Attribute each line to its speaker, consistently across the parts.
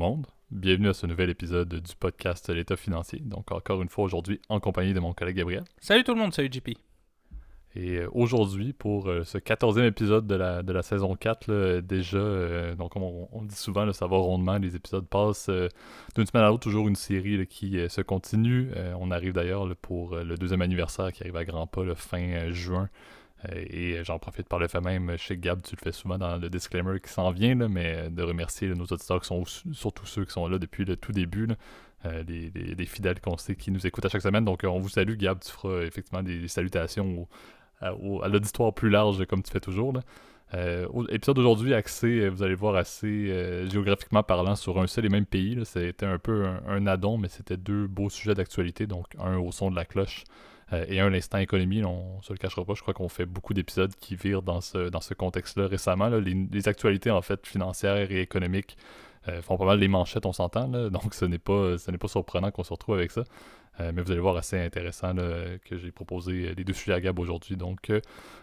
Speaker 1: monde. Bienvenue à ce nouvel épisode du podcast L'État financier. Donc, encore une fois aujourd'hui en compagnie de mon collègue Gabriel.
Speaker 2: Salut tout le monde, salut JP.
Speaker 1: Et euh, aujourd'hui, pour euh, ce 14e épisode de la, de la saison 4, là, déjà, euh, donc on, on le dit souvent, là, ça va rondement, les épisodes passent euh, d'une semaine à l'autre, toujours une série là, qui euh, se continue. On arrive d'ailleurs pour le deuxième anniversaire qui arrive à grands pas le fin juin. Euh, et j'en profite par le fait même, chez Gab, tu le fais souvent dans le disclaimer qui s'en vient, là, mais de remercier nos auditeurs qui sont surtout ceux qui sont là depuis le tout début. là. Euh, les, les- les fidèles qu'on sait qui nous écoutent à chaque semaine. Donc, euh, on vous salue, Gab. Tu feras euh, effectivement des, salutations au- à, au- à l'auditoire plus large, comme tu fais toujours. Euh, épisode d'aujourd'hui axé, euh, vous allez voir, assez euh, géographiquement parlant sur un seul et même pays. C'était un peu un, un addon, mais c'était deux beaux sujets d'actualité. Donc, un au son de la cloche euh, et un l'instant économie. on se le cachera pas. Je crois qu'on fait beaucoup d'épisodes qui virent dans ce, dans ce contexte-là récemment. Les, actualités, en fait, financières et économiques euh, font pas mal les manchettes, on s'entend. Donc, ce n'est pas, ce pas surprenant qu'on se retrouve avec ça. Euh, mais vous allez voir assez intéressant que j'ai proposé les deux sujets à Gab aujourd'hui. Donc,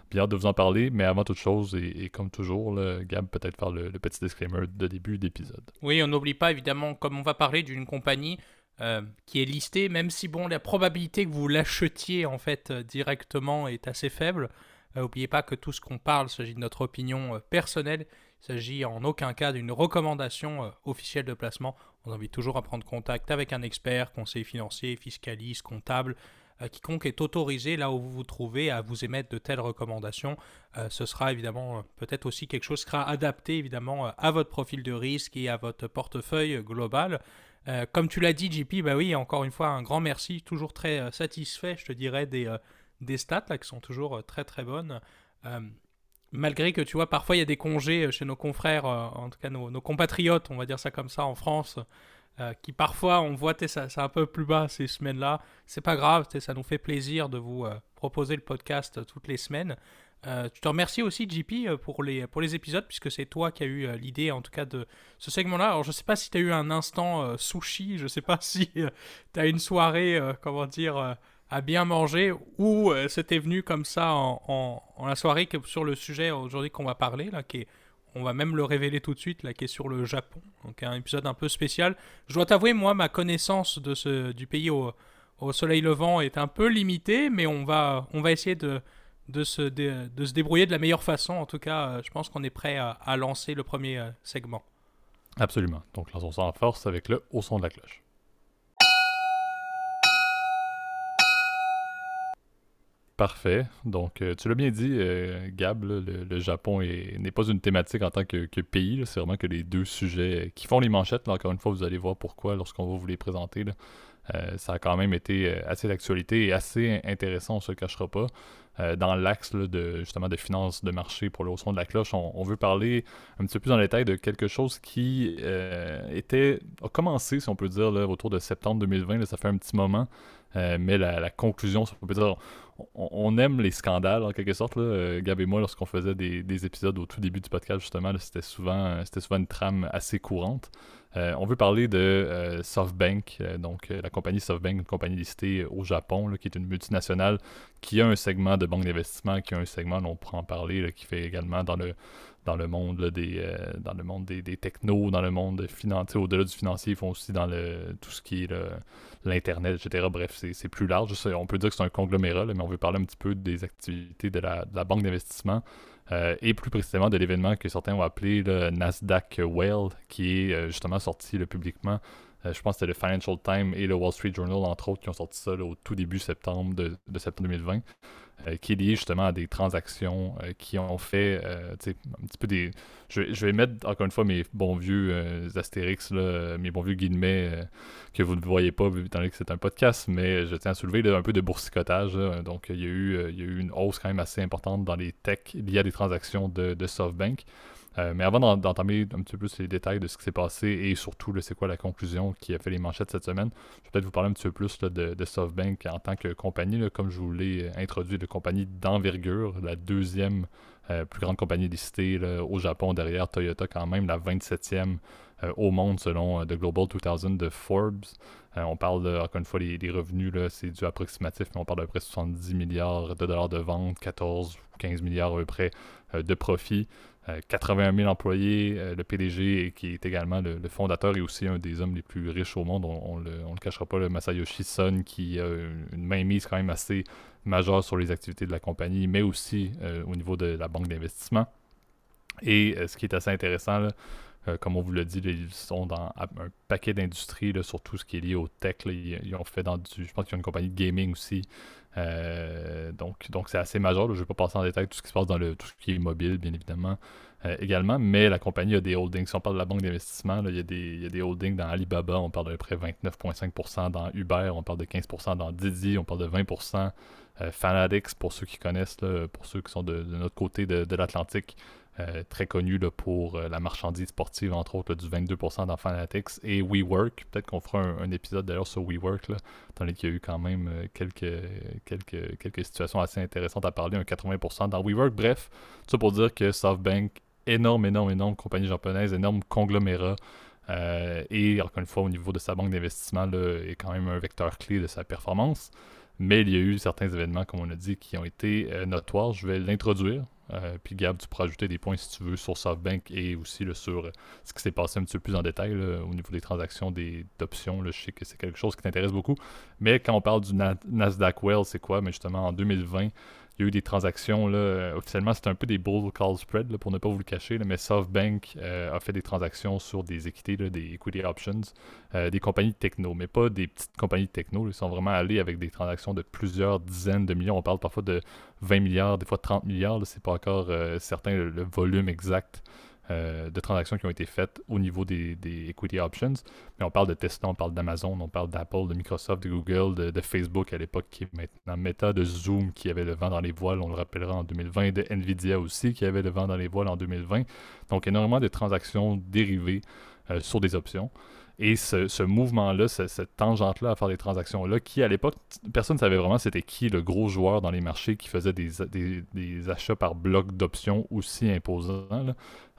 Speaker 1: bien de vous en parler. Mais avant toute chose, et, comme toujours, Gab, peut-être faire le petit disclaimer de début d'épisode.
Speaker 2: Oui, on n'oublie pas évidemment, comme on va parler d'une compagnie euh, qui est listée, même si bon, la probabilité que vous l'achetiez en fait euh, directement est assez faible. Euh, N'oubliez pas que tout ce qu'on parle s'agit de notre opinion euh, personnelle. Il s'agit en aucun cas d'une recommandation euh, officielle de placement. On invite toujours à prendre contact avec un expert, conseiller financier, fiscaliste, comptable. euh, quiconque est autorisé là où vous vous trouvez à vous émettre de telles recommandations. Euh, ce sera évidemment euh, peut-être aussi quelque chose qui sera adapté évidemment euh, à votre profil de risque et à votre portefeuille euh, global. Euh, comme tu l'as dit, JP, bah oui, encore une fois, un grand merci. Toujours très euh, satisfait, je te dirais, des, euh, des stats là, qui sont toujours très très bonnes. Malgré que tu vois, parfois il y a des congés chez nos confrères, en tout cas nos, compatriotes, on va dire ça comme ça, en France, qui parfois on voit, ça c'est un peu plus bas ces semaines-là. C'est pas grave, ça nous fait plaisir de vous proposer le podcast toutes les semaines. Euh, je te remercie aussi, JP, euh, pour les, pour les épisodes, puisque c'est toi qui as eu euh, l'idée, en tout cas, de ce segment-là. Alors, je sais pas si tu as eu un instant euh, sushi, je sais pas si tu as une soirée, euh, comment dire, euh, à bien manger, ou euh, c'était venu comme ça en, en- la soirée sur le sujet aujourd'hui qu'on va parler, là, qui est, on va même le révéler tout de suite, là, qui est sur le Japon. Donc, un épisode un peu spécial. Je dois t'avouer, moi, ma connaissance de ce, du pays au, au soleil levant est un peu limitée, mais on va, on va essayer de de se, de se débrouiller de la meilleure façon. En tout cas, euh, je pense qu'on est prêt à, à lancer le premier euh, segment.
Speaker 1: Absolument. Donc, lançons ça en force avec le au son de la cloche. Parfait. Donc, euh, tu l'as bien dit, euh, Gab, le, le Japon est- n'est pas une thématique en tant que, que pays. C'est vraiment que les deux sujets qui font les manchettes. Là, encore une fois, vous allez voir pourquoi lorsqu'on va vous les présenter. ça a quand même été assez d'actualité et assez intéressant, on se cachera pas. Euh, dans l'axe de justement de finances de marché pour le son de la cloche, on, veut parler un petit peu plus en détail de quelque chose qui euh, était a commencé, si on peut dire, là, autour de septembre 2020. là, ça fait un petit moment. Euh, mais la, conclusion, si on peut dire, on, aime les scandales en quelque sorte. Là. Gab et moi, lorsqu'on faisait des, des épisodes au tout début du podcast, justement, c'était souvent, c'était souvent une trame assez courante. Euh, on veut parler de euh, SoftBank, euh, donc la compagnie SoftBank, une compagnie listée au Japon, là, qui est une multinationale qui a un segment de banque d'investissement, qui a un segment, on pourra en parler, là, qui fait également dans le dans le monde là, des dans le monde des, technos, dans le monde financier, au-delà du financier, ils font aussi dans le tout ce qui est l'internet, etc. Bref, c'est plus large. On peut dire que c'est un conglomérat, là, mais on veut parler un petit peu des activités de la banque d'investissement. Euh, et plus précisément de l'événement que certains ont appelé le Nasdaq Whale, qui est euh, justement sorti là, publiquement. Euh, je pense que c'était le Financial Times et le Wall Street Journal, entre autres, qui ont sorti ça au tout début septembre de, septembre 2020, euh, qui est lié justement à des transactions euh, qui ont fait un petit peu des. Je, vais- mettre encore une fois mes bons vieux astérix, mes bons vieux guillemets que vous ne voyez pas étant donné que c'est un podcast, mais je tiens à soulever un peu de boursicotage. Donc, il y, a eu, il y a eu une hausse quand même assez importante dans les techs liées à des transactions de, de SoftBank. Euh, mais avant d'en- d'entamer un petit peu plus les détails de ce qui s'est passé et surtout, c'est quoi la conclusion qui a fait les manchettes cette semaine, je vais peut-être vous parler un petit peu plus de, SoftBank en tant que compagnie, comme je vous l'ai introduit, de compagnie d'envergure, la deuxième euh, plus grande compagnie listée au Japon derrière Toyota quand même, la 27e euh, au monde selon The Global 2000 de Forbes. On parle, encore une fois, les, les revenus, c'est du approximatif, mais on parle d'à peu près 70 milliards de dollars de vente, 14 ou 15 milliards à peu près de profit. 81 000 employés, le PDG qui est également le, fondateur et aussi un des hommes les plus riches au monde, on, ne le, cachera pas, le Masayoshi Son, qui a une mainmise quand même assez majeure sur les activités de la compagnie, mais aussi au niveau de la banque d'investissement. Et ce qui est assez intéressant, euh, comme on vous l'a dit, ils sont dans un paquet d'industries, sur tout ce qui est lié au tech. ils, ont fait dans du. Je pense qu'ils ont une compagnie de gaming aussi. Euh, donc, donc c'est assez majeur. Je ne vais pas passer en détail tout ce qui se passe dans le, tout ce qui est mobile, bien évidemment. Euh, également, mais la compagnie a des holdings. Si on parle de la banque d'investissement, il y, a des, holdings dans Alibaba, on parle de près 29,5%, dans Uber, on parle de 15%, dans Didi, on parle de 20%, Fanatics, pour ceux qui connaissent, pour ceux qui sont de, notre côté de l'Atlantique, euh, très connu pour euh, la marchandise sportive, entre autres, du 22% dans Fanatics, et WeWork. Peut-être qu'on fera un, épisode d'ailleurs sur WeWork, là, étant qu'il y a eu quand même euh, quelques, quelques, quelques situations assez intéressantes à parler, un 80% dans WeWork. Bref, tout ça pour dire que SoftBank, énorme, énorme, énorme compagnie japonaise, énorme conglomérat. et encore une fois, au niveau de sa banque d'investissement, est quand même un vecteur clé de sa performance. Mais il y a eu certains événements, comme on a dit, qui ont été notoires. Je vais l'introduire. Euh, puis Gab, tu pourras ajouter des points si tu veux sur SoftBank et aussi sur euh, ce qui s'est passé un petit peu plus en détail au niveau des transactions d'options. Je sais que c'est quelque chose qui t'intéresse beaucoup. Mais quand on parle du Nasdaq Well, c'est quoi? Mais justement, en 2020, il y a eu des transactions, là, euh, officiellement, c'était un peu des bull call spread, pour ne pas vous le cacher, mais SoftBank euh, a fait des transactions sur des équités, des equity options, euh, des compagnies techno, mais pas des petites compagnies techno. Ils sont vraiment allés avec des transactions de plusieurs dizaines de millions. On parle parfois de 20 milliards, des fois 30 milliards. C'est pas encore certain le, volume exact euh, de transactions qui ont été faites au niveau des, equity options. Mais on parle de Tesla, on parle d'Amazon, on parle d'Apple, de Microsoft, de Google, de, Facebook à l'époque qui est maintenant Meta, de Zoom qui avait le vent dans les voiles, on le rappellera en 2020, de Nvidia aussi qui avait le vent dans les voiles en 2020. Donc énormément de transactions dérivées euh, sur des options. Et ce, mouvement-là, cette tangente-là à faire des transactions-là, qui à l'époque, personne ne savait vraiment c'était qui le gros joueur dans les marchés qui faisait des, achats par bloc d'options aussi imposants.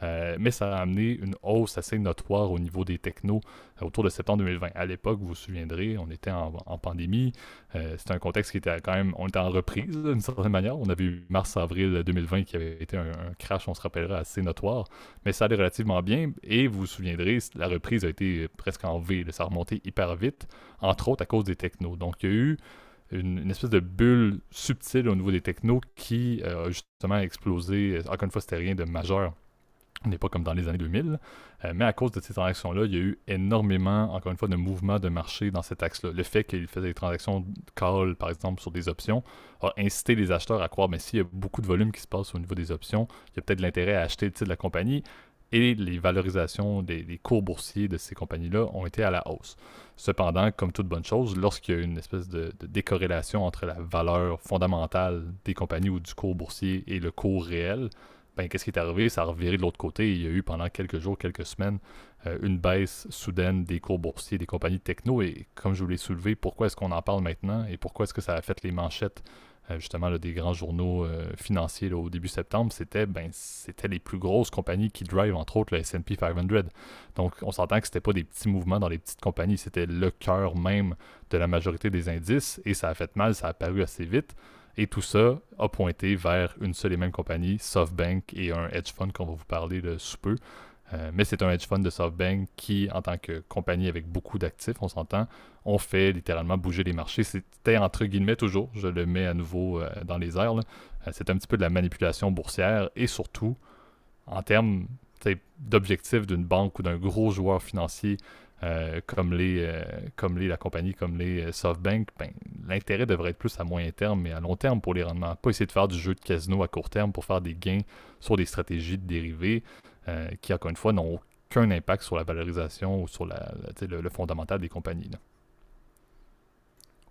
Speaker 1: Euh, mais ça a amené une hausse assez notoire au niveau des technos euh, autour de septembre 2020. À l'époque, vous vous souviendrez, on était en, pandémie. Euh, c'était un contexte qui était quand même, on était en reprise d'une certaine manière. On avait eu mars-avril 2020 qui avait été un, crash, on se rappellera, assez notoire. Mais ça allait relativement bien. Et vous vous souviendrez, la reprise a été presque en V. Ça a remonté hyper vite, entre autres à cause des technos. Donc il y a eu une, espèce de bulle subtile au niveau des technos qui a justement explosé. Encore une fois, c'était rien de majeur on n'est pas comme dans les années 2000. Euh, mais à cause de ces transactions-là, il y a eu énormément, encore une fois, de mouvements de marché dans cet axe-là. Le fait qu'il faisait des transactions call, par exemple, sur des options, a incité les acheteurs à croire, mais s'il y a beaucoup de volume qui se passe au niveau des options, il y a peut-être l'intérêt à acheter le titre de la compagnie. Et les valorisations des, cours boursiers de ces compagnies-là ont été à la hausse. Cependant, comme toute bonne chose, lorsqu'il y a une espèce de, de, décorrélation entre la valeur fondamentale des compagnies ou du cours boursier et le cours réel, ben, qu'est-ce qui est arrivé? Ça a reviré de l'autre côté. Il y a eu pendant quelques jours, quelques semaines, euh, une baisse soudaine des cours boursiers des compagnies de techno. Et comme je vous l'ai soulevé, pourquoi est-ce qu'on en parle maintenant et pourquoi est-ce que ça a fait les manchettes euh, justement des grands journaux euh, financiers au début septembre? C'était ben, c'était les plus grosses compagnies qui drive, entre autres, le SP 500. Donc on s'entend que c'était pas des petits mouvements dans les petites compagnies, c'était le cœur même de la majorité des indices et ça a fait mal, ça a apparu assez vite. Et tout ça a pointé vers une seule et même compagnie, SoftBank, et un hedge fund qu'on va vous parler de sous peu. Euh, mais c'est un hedge fund de SoftBank qui, en tant que compagnie avec beaucoup d'actifs, on s'entend, ont fait littéralement bouger les marchés. C'était entre guillemets toujours, je le mets à nouveau euh, dans les airs, euh, c'est un petit peu de la manipulation boursière et surtout, en termes d'objectifs d'une banque ou d'un gros joueur financier euh, comme, les, euh, comme les, la compagnie comme les euh, SoftBank, ben, l'intérêt devrait être plus à moyen terme, mais à long terme pour les rendements. Pas essayer de faire du jeu de casino à court terme pour faire des gains sur des stratégies de dérivés qui, encore une fois, n'ont aucun impact sur la valorisation ou sur le, fondamental des compagnies.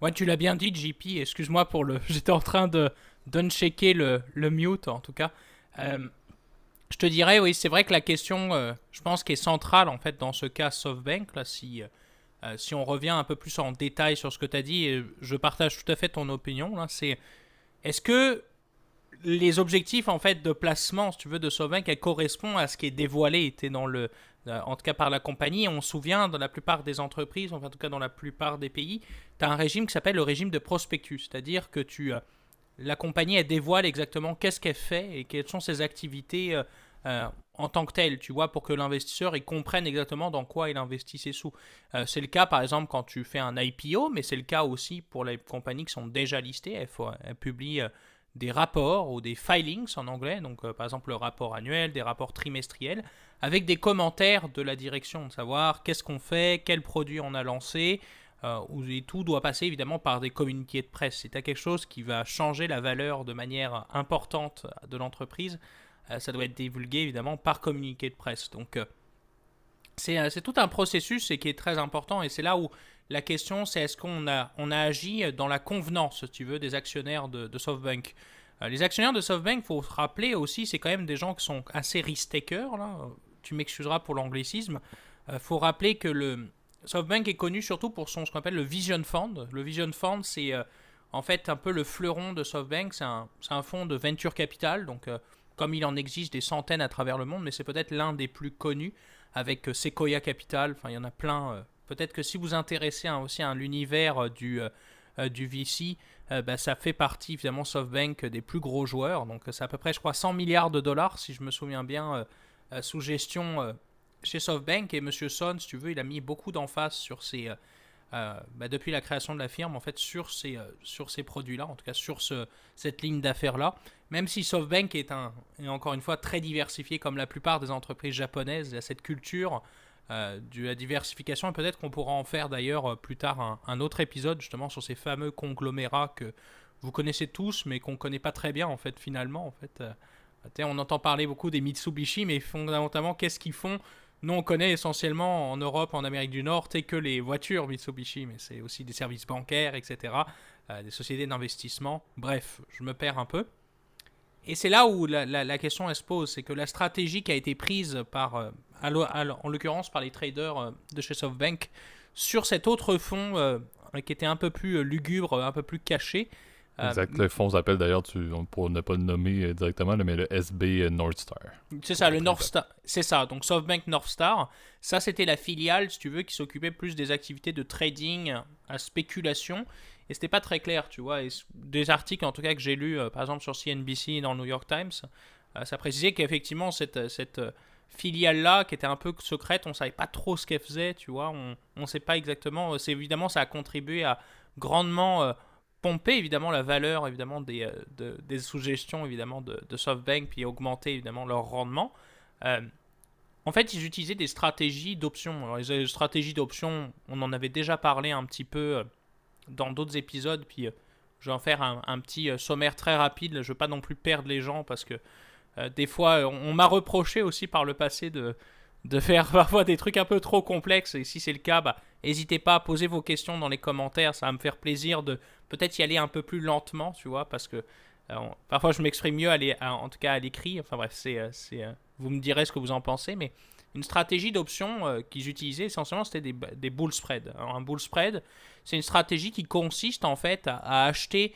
Speaker 2: Ouais, tu l'as bien dit, JP. Excuse-moi pour le. J'étais en train de checker le, le mute, en tout cas. Je te dirais, oui, c'est vrai que la question, euh, je pense, qui est centrale en fait dans ce cas SoftBank, là, si, euh, euh, si on revient un peu plus en détail sur ce que tu as dit, et je partage tout à fait ton opinion, là, c'est est-ce que les objectifs en fait de placement, si tu veux, de SoftBank, elles correspondent à ce qui est dévoilé, était dans le, en tout cas par la compagnie. On se souvient, dans la plupart des entreprises, enfin, en tout cas dans la plupart des pays, tu as un régime qui s'appelle le régime de prospectus, c'est-à-dire que tu la compagnie elle dévoile exactement qu'est-ce qu'elle fait et quelles sont ses activités en tant que telles, tu vois, pour que l'investisseur il comprenne exactement dans quoi il investit ses sous. c'est le cas par exemple quand tu fais un IPO, mais c'est le cas aussi pour les compagnies qui sont déjà listées. Elles, elles publient des rapports ou des filings en anglais, donc par exemple le rapport annuel, des rapports trimestriels, avec des commentaires de la direction, de savoir qu'est-ce qu'on fait, quel produit on a lancé, euh, et tout doit passer évidemment par des communiqués de presse. C'est quelque chose qui va changer la valeur de manière importante de l'entreprise. Euh, ça doit être divulgué évidemment par communiqué de presse. Donc euh, c'est tout un processus qui est très important et c'est là où la question c'est est-ce qu'on a, agi dans la convenance, si tu veux, des actionnaires de, SoftBank? les actionnaires de SoftBank, faut se rappeler aussi, c'est quand même des gens qui sont assez risk-takers. Tu m'excuseras pour l'anglicisme. Il faut rappeler que le, SoftBank est connu surtout pour son ce qu'on appelle le Vision Fund. Le Vision Fund, c'est euh, en fait un peu le fleuron de SoftBank. C'est un, un, fonds de venture capital. Donc, euh, comme il en existe des centaines à travers le monde, mais c'est peut-être l'un des plus connus avec euh, Sequoia Capital. Enfin, il y en a plein. peut-être que si vous intéressez hein, aussi à l'univers du, du VC, bah, ça fait partie évidemment SoftBank des plus gros joueurs. Donc, c'est à peu près, je crois, 100 milliards de dollars, si je me souviens bien, sous gestion chez SoftBank et M. Son, si tu veux, il a mis beaucoup d'emphase sur ces, euh, euh, bah, depuis la création de la firme, en fait, sur ces, euh, sur ces produits-là, en tout cas sur ce, cette ligne d'affaires-là. Même si SoftBank est, un, est encore une fois très diversifié comme la plupart des entreprises japonaises, il y a cette culture de la diversification peut-être qu'on pourra en faire d'ailleurs plus tard un, autre épisode justement sur ces fameux conglomérats que vous connaissez tous mais qu'on ne connaît pas très bien en fait finalement. En fait, on entend parler beaucoup des Mitsubishi mais fondamentalement qu'est-ce qu'ils font nous, on connaît essentiellement en Europe, en Amérique du Nord, que les voitures Mitsubishi, mais c'est aussi des services bancaires, etc., euh, des sociétés d'investissement. Bref, je me perds un peu. Et c'est là où la, question se pose, c'est que la stratégie qui a été prise par, euh, en l'occurrence par les traders euh, de chez SoftBank, sur cet autre fonds qui était un peu plus lugubre, un peu plus caché,
Speaker 1: euh, exact. Le fonds s'appelle d'ailleurs, pour ne pas le nommer euh, directement, mais le SB euh, Northstar.
Speaker 2: C'est ça, le Northstar. C'est ça. Donc SoftBank Northstar, ça c'était la filiale, si tu veux, qui s'occupait plus des activités de trading à spéculation. Et c'était pas très clair, tu vois. des articles, en tout cas, que j'ai lus, par exemple sur CNBC et dans le New York Times, ça précisait qu'effectivement, cette, cette filiale-là, qui était un peu secrète, on savait pas trop ce qu'elle faisait, tu vois. On ne sait pas exactement. C'est évidemment, ça a contribué à grandement pomper évidemment la valeur évidemment des, euh, des sous-gestions évidemment de, SoftBank puis augmenter évidemment leur rendement. Euh, en fait, ils utilisaient des stratégies d'options. Les stratégies d'options, on en avait déjà parlé un petit peu euh, dans d'autres épisodes, puis je vais en faire un, petit sommaire très rapide. Je ne veux pas non plus perdre les gens parce que des fois, on, m'a reproché aussi par le passé de, de faire parfois des trucs un peu trop complexes. Et si c'est le cas, bah, n'hésitez pas à poser vos questions dans les commentaires. Ça va me faire plaisir de peut-être y aller un peu plus lentement, tu vois, parce que euh, parfois je m'exprime mieux, à en tout cas à l'écrit. Enfin bref, c'est, euh, euh, vous me direz ce que vous en pensez, mais une stratégie d'option qu'ils utilisaient essentiellement, c'était des, des bull spread. Alors, un bull spread, c'est une stratégie qui consiste en fait à, acheter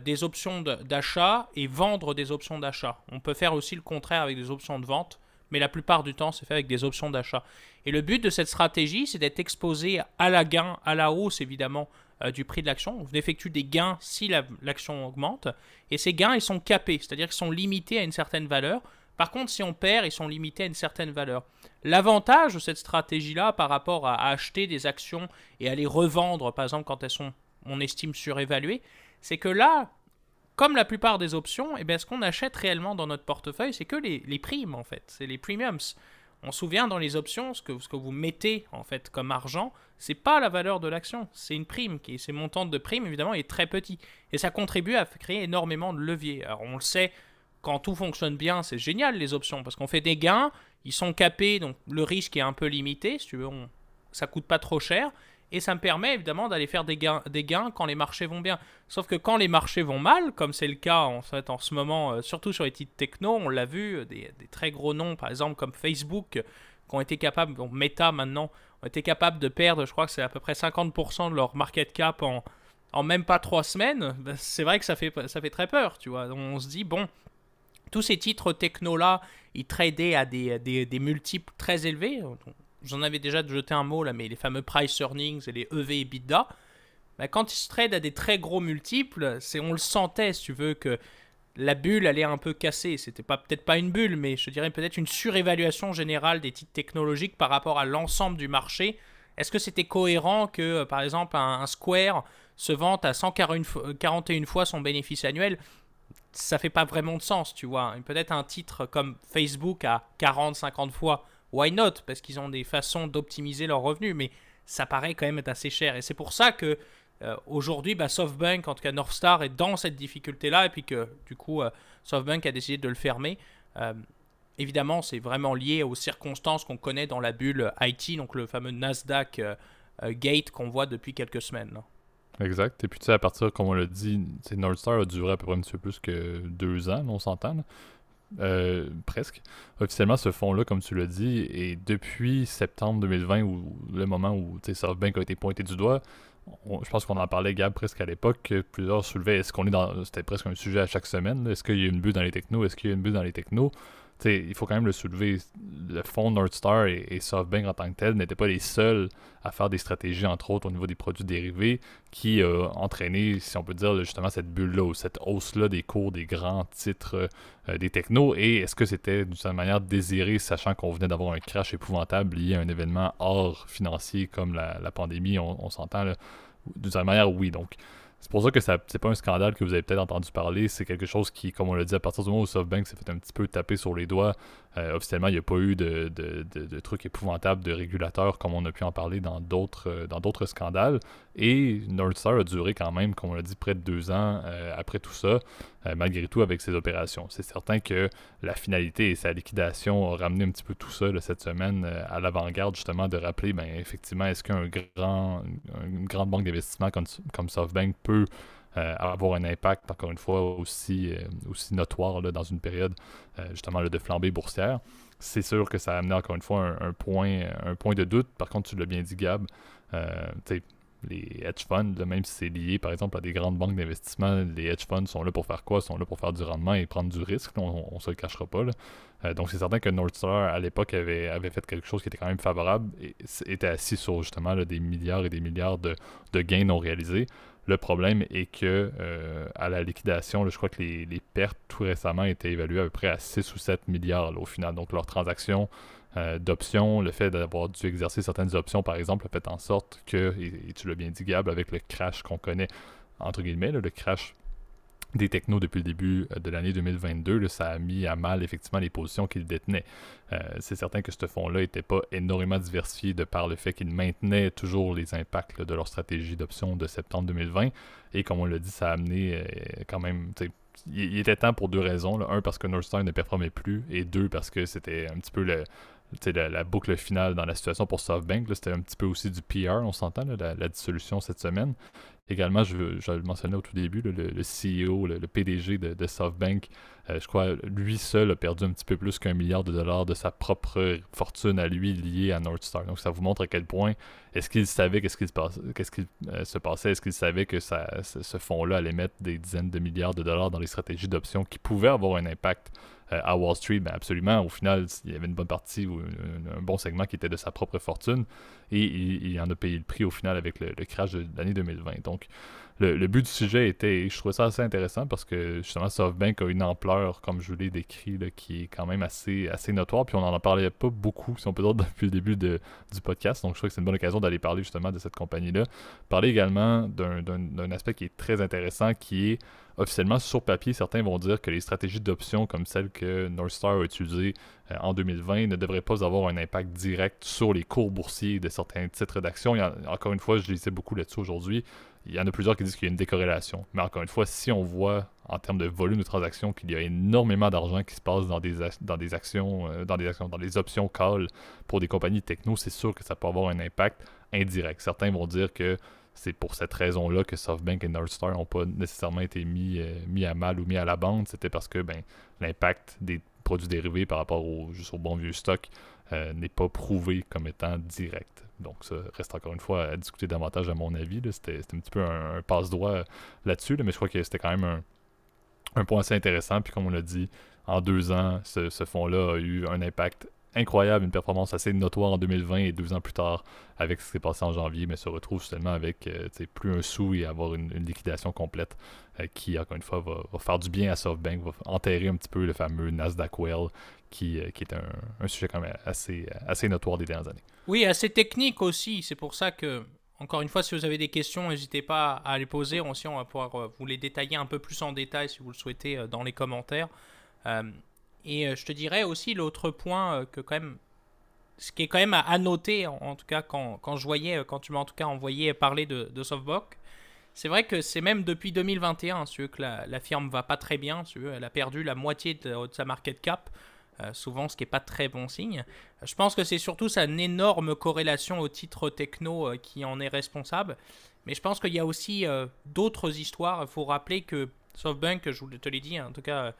Speaker 2: des options d'achat et vendre des options d'achat. On peut faire aussi le contraire avec des options de vente mais la plupart du temps, c'est fait avec des options d'achat. Et le but de cette stratégie, c'est d'être exposé à la gain, à la hausse évidemment euh, du prix de l'action. On effectue des gains si l'action augmente, et ces gains, ils sont capés, c'est-à-dire qu'ils sont limités à une certaine valeur. Par contre, si on perd, ils sont limités à une certaine valeur. L'avantage de cette stratégie-là par rapport à, acheter des actions et à les revendre, par exemple, quand elles sont, on estime, surévaluées, c'est que là, comme la plupart des options, eh bien, ce qu'on achète réellement dans notre portefeuille, c'est que les, primes, en fait. C'est les premiums. On se souvient dans les options, ce que, ce que vous mettez en fait comme argent, c'est pas la valeur de l'action, c'est une prime. Qui, ces montants de prime, évidemment, est très petit. Et ça contribue à créer énormément de leviers. Alors, on le sait, quand tout fonctionne bien, c'est génial les options, parce qu'on fait des gains, ils sont capés, donc le risque est un peu limité, si tu veux, on, ça coûte pas trop cher. Et ça me permet évidemment d'aller faire des gains, des gains quand les marchés vont bien. Sauf que quand les marchés vont mal, comme c'est le cas en fait en ce moment, euh, surtout sur les titres techno, on l'a vu, euh, des, très gros noms, par exemple comme Facebook, qui ont été capables, donc Meta maintenant, ont été capables de perdre, je crois que c'est à peu près 50% de leur market cap en, en même pas trois semaines. Ben, c'est vrai que ça fait, ça fait très peur, tu vois. On se dit, bon, tous ces titres techno-là, ils tradaient à des, des multiples très élevés j'en avais déjà jeté un mot là, mais les fameux price earnings et les EV et EBITDA. bah, quand il se trade à des très gros multiples, c'est on le sentait, si tu veux, que la bulle allait un peu casser. C'était peut-être pas une bulle, mais je dirais peut-être une surévaluation générale des titres technologiques par rapport à l'ensemble du marché. Est-ce que c'était cohérent que, euh, par exemple, un, Square se vante à 141 fois son bénéfice annuel? Ça fait pas vraiment de sens, tu vois. Peut-être un titre comme Facebook à 40-50 fois, why not? Parce qu'ils ont des façons d'optimiser leurs revenus, mais ça paraît quand même être assez cher. Et c'est pour ça que euh, aujourd'hui, bah, SoftBank, en tout cas Northstar, est dans cette difficulté-là, et puis que du coup, euh, SoftBank a décidé de le fermer. Euh, évidemment, c'est vraiment lié aux circonstances qu'on connaît dans la bulle IT, donc le fameux Nasdaq Gate qu'on voit depuis quelques semaines.
Speaker 1: Exact. Et puis, tu sais, à partir, comme on l'a dit, Northstar a duré à peu près un petit peu plus que deux ans, on s'entend. Presque. Officiellement, ce fonds-là, comme tu l'as dit, et depuis septembre 2020, où le moment où SoftBank a été pointé du doigt, je pense qu'on en parlait, Gab, presque à l'époque. Plusieurs soulevaient est-ce qu'on est dans. C'était presque un sujet à chaque semaine. Est-ce qu'il y a une bulle dans les technos? Est-ce qu'il y a une bulle dans les technos? Il faut quand même le soulever. Le fonds Northstar et, et SoftBank en tant que tel n'étaient pas les seuls à faire des stratégies, entre autres au niveau des produits dérivés, qui ont entraîné, si on peut dire, justement cette bulle-là cette hausse-là des cours des grands titres euh, des technos. Et est-ce que c'était d'une certaine manière désiré, sachant qu'on venait d'avoir un crash épouvantable lié à un événement hors financier comme la, pandémie, on, on s'entend, d'une certaine manière, oui. Donc, c'est pour ça que ça c'est pas un scandale que vous avez peut-être entendu parler. C'est quelque chose qui, comme on l'a dit, à partir du moment où SoftBank s'est fait un petit peu taper sur les doigts, euh, officiellement, il n'y a pas eu de, de, trucs épouvantables de régulateurs comme on a pu en parler dans d'autres euh, dans d'autres scandales. Et Northstar a duré quand même, comme on l'a dit, près de deux ans euh, après tout ça, malgré tout avec ses opérations. C'est certain que la finalité et sa liquidation ont ramené un petit peu tout ça cette semaine à l'avant-garde, justement, de rappeler, ben, effectivement, est-ce qu'un grand, une grande banque d'investissement comme, comme SoftBank peut euh, avoir un impact, encore une fois, aussi, euh, aussi notoire là, dans une période euh, justement de flambée boursière. C'est sûr que ça a amené encore une fois un, point, un point de doute. Par contre, tu l'as bien dit, Gab, les hedge funds, même si c'est lié par exemple à des grandes banques d'investissement, les hedge funds sont là pour faire quoi? Ils sont là pour faire du rendement et prendre du risque. on ne se le cachera pas. donc c'est certain que Northstar à l'époque avait, avait fait quelque chose qui était quand même favorable et était assis sur justement des milliards et des milliards de, de gains non réalisés. Le problème est que euh, à la liquidation, je crois que les, pertes tout récemment étaient évaluées à peu près à 6 ou 7 milliards au final. Donc leurs transactions euh, d'options, le fait d'avoir dû exercer certaines options, par exemple, a fait en sorte que, et, tu l'as bien dit Gab, avec le crash qu'on connaît, entre guillemets, le crash des technos depuis le début euh, de l'année 2022, ça a mis à mal effectivement les positions qu'ils détenaient. Euh, c'est certain que ce fonds-là n'était pas énormément diversifié de par le fait qu'il maintenait toujours les impacts de leur stratégie d'option de septembre 2020. Et comme on l'a dit, ça a amené euh, quand même... Il, était temps pour deux raisons. Un, parce que Northstar ne performait plus, et deux, parce que c'était un petit peu le, la, boucle finale dans la situation pour SoftBank. C'était un petit peu aussi du PR, on s'entend, la, dissolution cette semaine. Également, je, le mentionnais au tout début, le, CEO, le, PDG de, SoftBank, euh, je crois, lui seul a perdu un petit peu plus qu'un milliard de dollars de sa propre fortune à lui liée à Northstar. Donc ça vous montre à quel point est-ce qu'il savait qu'est-ce qui euh, se passait, est-ce qu'il savait que ça, ce fonds-là allait mettre des dizaines de milliards de dollars dans les stratégies d'options qui pouvaient avoir un impact euh, à Wall Street, ben absolument. Au final, il y avait une bonne partie ou un, bon segment qui était de sa propre fortune et il, en a payé le prix au final avec le, crash de, l'année 2020. Donc, le, but du sujet était, je trouvais ça assez intéressant parce que justement, SoftBank a une ampleur, comme je vous l'ai décrit, qui est quand même assez, assez notoire. Puis on n'en parlait pas beaucoup, si on peut dire, depuis le début du podcast. Donc je trouve que c'est une bonne occasion d'aller parler justement de cette compagnie-là. Parler également d'un aspect qui est très intéressant, qui est officiellement sur papier, certains vont dire que les stratégies d'options comme celles que Northstar a utilisées euh, en 2020 ne devraient pas avoir un impact direct sur les cours boursiers de certains titres d'action. Encore une fois, je lisais beaucoup là-dessus aujourd'hui. Il y en a plusieurs qui disent qu'il y a une décorrélation. Mais encore une fois, si on voit en termes de volume de transactions qu'il y a énormément d'argent qui se passe dans des, dans des actions, euh, dans des actions, dans des options call pour des compagnies techno, c'est sûr que ça peut avoir un impact indirect. Certains vont dire que c'est pour cette raison-là que SoftBank et Northstar n'ont pas nécessairement été mis, euh, mis à mal ou mis à la bande. C'était parce que ben, l'impact des produits dérivés par rapport au, juste au bon vieux stock euh, n'est pas prouvé comme étant direct. Donc ça reste encore une fois à discuter davantage à mon avis. C'était un petit peu un, passe-droit là-dessus, mais je crois que c'était quand même un, point assez intéressant. Puis comme on l'a dit, en deux ans, ce, ce fonds-là a eu un impact incroyable, une performance assez notoire en 2020 et deux ans plus tard avec ce qui s'est passé en janvier, mais se retrouve seulement avec euh, plus un sou et avoir une, liquidation complète euh, qui, encore une fois, va, faire du bien à SoftBank, va enterrer un petit peu le fameux Nasdaq Well qui, qui est un, sujet quand même assez, assez notoire des dernières années.
Speaker 2: Oui, assez technique aussi. C'est pour ça que, encore une fois, si vous avez des questions, n'hésitez pas à les poser. Aussi, on va pouvoir vous les détailler un peu plus en détail si vous le souhaitez dans les commentaires. Et euh, je te dirais aussi l'autre point euh, que quand même, ce qui est quand même à, noter, en, tout cas quand, quand, je voyais, euh, quand tu m'as en tout cas envoyé parler de, de Softbank, c'est vrai que c'est même depuis 2021 que la, la, firme va pas très bien, elle a perdu la moitié de, sa market cap. Souvent, ce qui n'est pas très bon signe. Je pense que c'est surtout sa énorme corrélation au titre techno qui en est responsable. Mais je pense qu'il y a aussi d'autres histoires. Il faut rappeler que SoftBank, je te l'ai dit, en tout cas,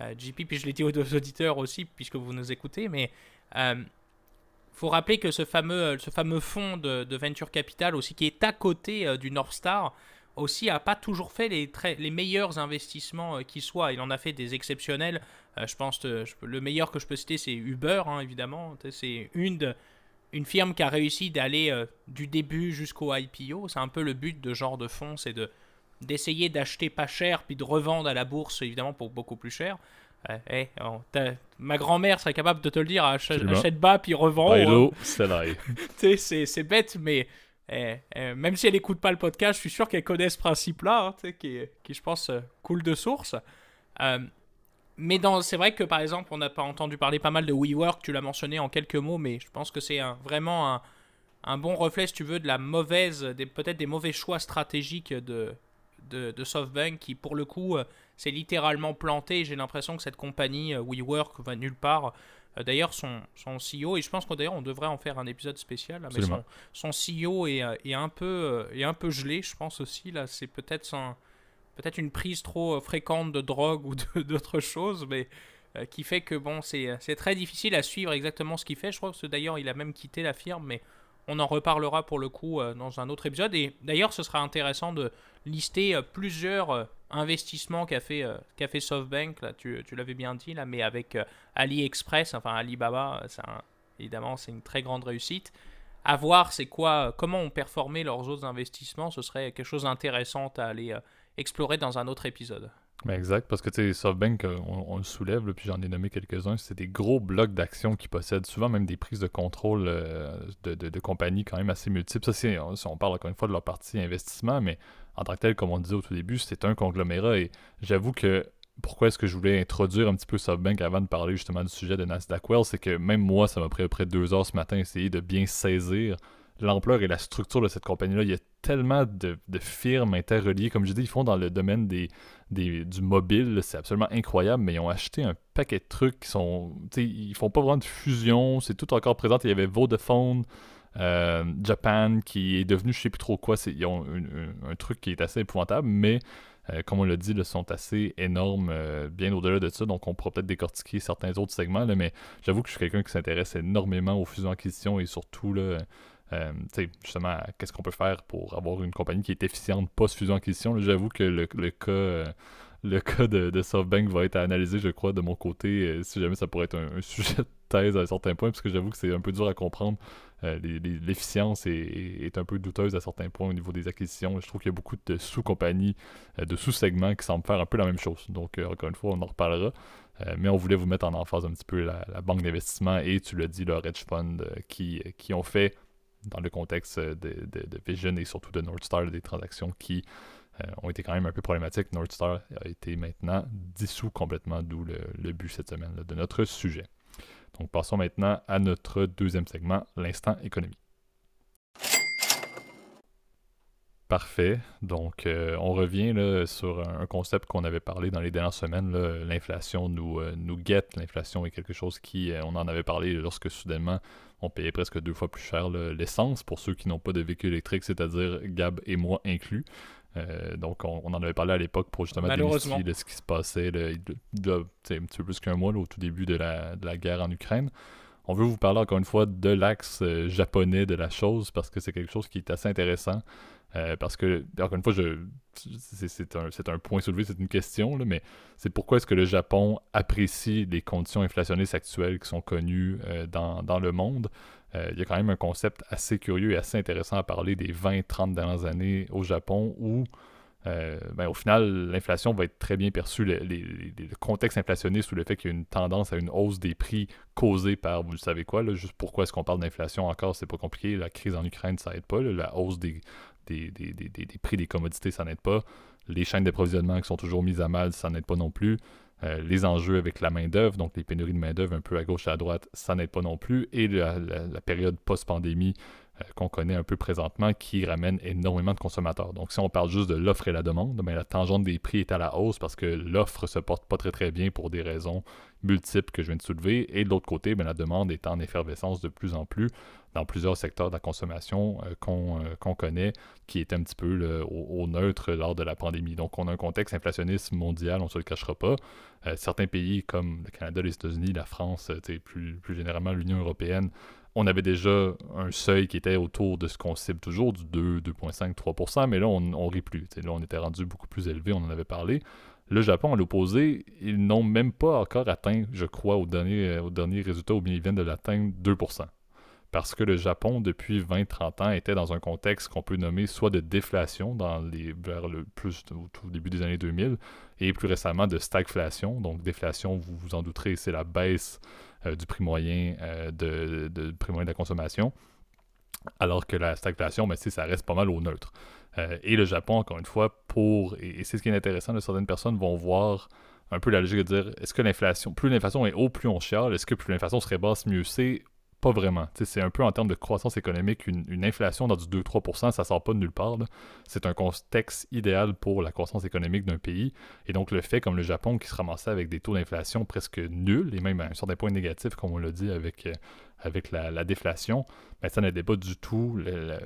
Speaker 2: euh, JP, puis je l'ai dit aux auditeurs aussi, puisque vous nous écoutez, mais il euh, faut rappeler que ce fameux, euh, ce fameux fonds de, venture capital aussi, qui est à côté du North Star, aussi a pas toujours fait les, les meilleurs investissements qui soient. Il en a fait des exceptionnels. je pense que le meilleur que je peux citer, c'est Uber, hein, évidemment. C'est une, une firme qui a réussi d'aller du début jusqu'au IPO. C'est un peu le but de genre de fonds, c'est de d'essayer d'acheter pas cher puis de revendre à la bourse évidemment pour beaucoup plus cher. Eh, oh, ma grand-mère serait capable de te le dire, achète, bas puis revend.
Speaker 1: Hein.
Speaker 2: c'est c'est bête, mais eh, eh, même si elle écoute pas le podcast, je suis sûr qu'elle connaît ce principe-là, hein, qui, qui, je pense, euh, coule de source. Euh, mais c'est vrai que par exemple, on n'a pas entendu parler pas mal de WeWork, tu l'as mentionné en quelques mots, mais je pense que c'est vraiment un, bon reflet, si tu veux, de la mauvaise, peut-être des mauvais choix stratégiques de, de, SoftBank qui, pour le coup, euh, s'est littéralement planté. J'ai l'impression que cette compagnie WeWork va nulle part. Euh, d'ailleurs, son, son CEO, et je pense qu'on on devrait en faire un épisode spécial, mais son, son CEO est, est, un peu, est un peu gelé, je pense aussi. Là, c'est peut-être peut-être une prise trop fréquente de drogue ou d'autres choses, mais qui fait que bon, c'est très difficile à suivre exactement ce qu'il fait. Je crois que d'ailleurs, il a même quitté la firme, mais on en reparlera pour le coup dans un autre épisode. Et d'ailleurs, ce sera intéressant de lister euh, plusieurs euh, investissements qu'a fait, euh, fait SoftBank, là, tu, tu l'avais bien dit, là, mais avec AliExpress, enfin Alibaba, évidemment c'est une très grande réussite. À voir c'est quoi, comment ont performé leurs autres investissements, ce serait quelque chose d'intéressant à aller explorer dans un autre épisode.
Speaker 1: Ben exact, parce que tu sais, SoftBank, on, le soulève, puis j'en ai nommé quelques-uns, c'est des gros blocs d'actions qui possèdent souvent même des prises de contrôle de, de, compagnies quand même assez multiples. Ça, c'est, on parle encore une fois de leur partie investissement, mais en tant que tel, comme on disait au tout début, c'est un conglomérat et j'avoue que pourquoi est-ce que je voulais introduire un petit peu SoftBank avant de parler justement du sujet de Nasdaq Well, c'est que même moi, ça m'a pris à peu près deux heures ce matin essayer de bien saisir l'ampleur et la structure de cette compagnie-là. Il y a tellement de, firmes interreliées. Comme je dis, ils font dans le domaine du mobile. C'est absolument incroyable, mais ils ont acheté un paquet de trucs qui sont. Ils font pas vraiment de fusion. C'est tout encore présent. Il y avait Vodafone. Euh, Japan qui est devenu je sais plus trop quoi. Ils ont un, truc qui est assez épouvantable, mais euh, comme on l'a dit, ils sont assez énormes, euh, bien au-delà de ça. Donc on pourra peut-être décortiquer certains autres segments, mais j'avoue que je suis quelqu'un qui s'intéresse énormément aux fusions-acquisitions et surtout là, justement qu'est-ce qu'on peut faire pour avoir une compagnie qui est efficiente post-fusion-acquisition. J'avoue que le, cas le cas de, SoftBank va être analysé, je crois, de mon côté, si jamais ça pourrait être un, un, sujet de thèse à un certain point, parce que j'avoue que c'est un peu dur à comprendre euh, l'efficience est, un peu douteuse à certains points au niveau des acquisitions. Je trouve qu'il y a beaucoup de sous-compagnies, euh, de sous-segments qui semblent faire un peu la même chose. Donc, euh, encore une fois, on en reparlera. mais on voulait vous mettre en emphase un petit peu la, banque d'investissement et, tu l'as dit, le hedge fund qui, qui ont fait, dans le contexte de, Vision et surtout de Northstar, des transactions qui ont été quand même un peu problématiques. Northstar a été maintenant dissous complètement, d'où le, but cette semaine de notre sujet. Donc passons maintenant à notre deuxième segment, l'instant économie. Parfait. Donc, euh, on revient sur un concept qu'on avait parlé dans les dernières semaines. L'inflation nous, euh, nous guette. L'inflation est quelque chose qui, euh, on en avait parlé lorsque soudainement on payait presque deux fois plus cher l'essence pour ceux qui n'ont pas de véhicule électrique, c'est-à-dire Gab et moi inclus. Euh, donc, on, en avait parlé à l'époque pour justement démystifier de ce qui se passait un petit peu plus qu'un mois au tout début de la, guerre en Ukraine. on veut vous parler encore une fois de l'axe euh, japonais de la chose parce que c'est quelque chose qui est assez intéressant. Euh, parce que, encore une fois, je, c'est, un, un, point soulevé, c'est une question, là, mais c'est pourquoi est-ce que le Japon apprécie les conditions inflationnistes actuelles qui sont connues dans, dans, le monde? Il y a quand même un concept assez curieux et assez intéressant à parler des 20-30 dernières années au Japon où euh, ben, au final, l'inflation va être très bien perçue. Le, contexte inflationniste ou le fait qu'il y a une tendance à une hausse des prix causée par, vous savez quoi, juste pourquoi est-ce qu'on parle d'inflation encore, c'est pas compliqué. La crise en Ukraine, ça n'aide pas. la hausse des, prix des commodités, ça n'aide pas. Les chaînes d'approvisionnement qui sont toujours mises à mal, ça n'aide pas non plus. Euh, les enjeux avec la main-d'œuvre, donc les pénuries de main-d'œuvre un peu à gauche et à droite, ça n'aide pas non plus. Et la période post-pandémie, qu'on connaît un peu présentement qui ramène énormément de consommateurs. Donc, si on parle juste de l'offre et la demande, bien, la tangente des prix est à la hausse parce que l'offre se porte pas très très bien pour des raisons multiples que je viens de soulever. Et de l'autre côté, bien, la demande est en effervescence de plus en plus dans plusieurs secteurs de la consommation euh, euh, qu'on connaît, qui est un petit peu au, neutre lors de la pandémie. Donc, on a un contexte inflationniste mondial, on ne se le cachera pas. certains pays comme le Canada, les États-Unis, la France, plus, plus généralement l'Union européenne, on avait déjà un seuil qui était autour de ce qu'on cible toujours, du 2, 2,5, 3%, mais là, on ne rit plus. là, on était rendu beaucoup plus élevé, on en avait parlé. Le Japon, à l'opposé, ils n'ont même pas encore atteint, je crois, au dernier, dernier résultat, ou bien ils viennent de l'atteindre 2%. Parce que le Japon, depuis 20-30 ans, était dans un contexte qu'on peut nommer soit de déflation dans les, vers le plus au début des années 2000, et plus récemment de stagflation. Donc déflation, vous vous en douterez, c'est la baisse euh, du prix moyen euh, de, prix moyen de la consommation. Alors que la stagflation, ben, ça reste pas mal au neutre. Euh, et le Japon, encore une fois, pour. Et, c'est ce qui est intéressant, certaines personnes vont voir un peu la logique de dire est-ce que l'inflation, plus l'inflation est haut, plus on chiale, est-ce que plus l'inflation serait basse, mieux c'est pas vraiment. C'est un peu en termes de croissance économique, une, inflation dans du 2-3%, ça sort pas de nulle part. C'est un contexte idéal pour la croissance économique d'un pays. Et donc le fait, comme le Japon, qui se ramassait avec des taux d'inflation presque nuls, et même à un certain point négatif, comme on l'a dit, avec, euh, avec la, déflation, ben, ça n'aidait pas du tout le,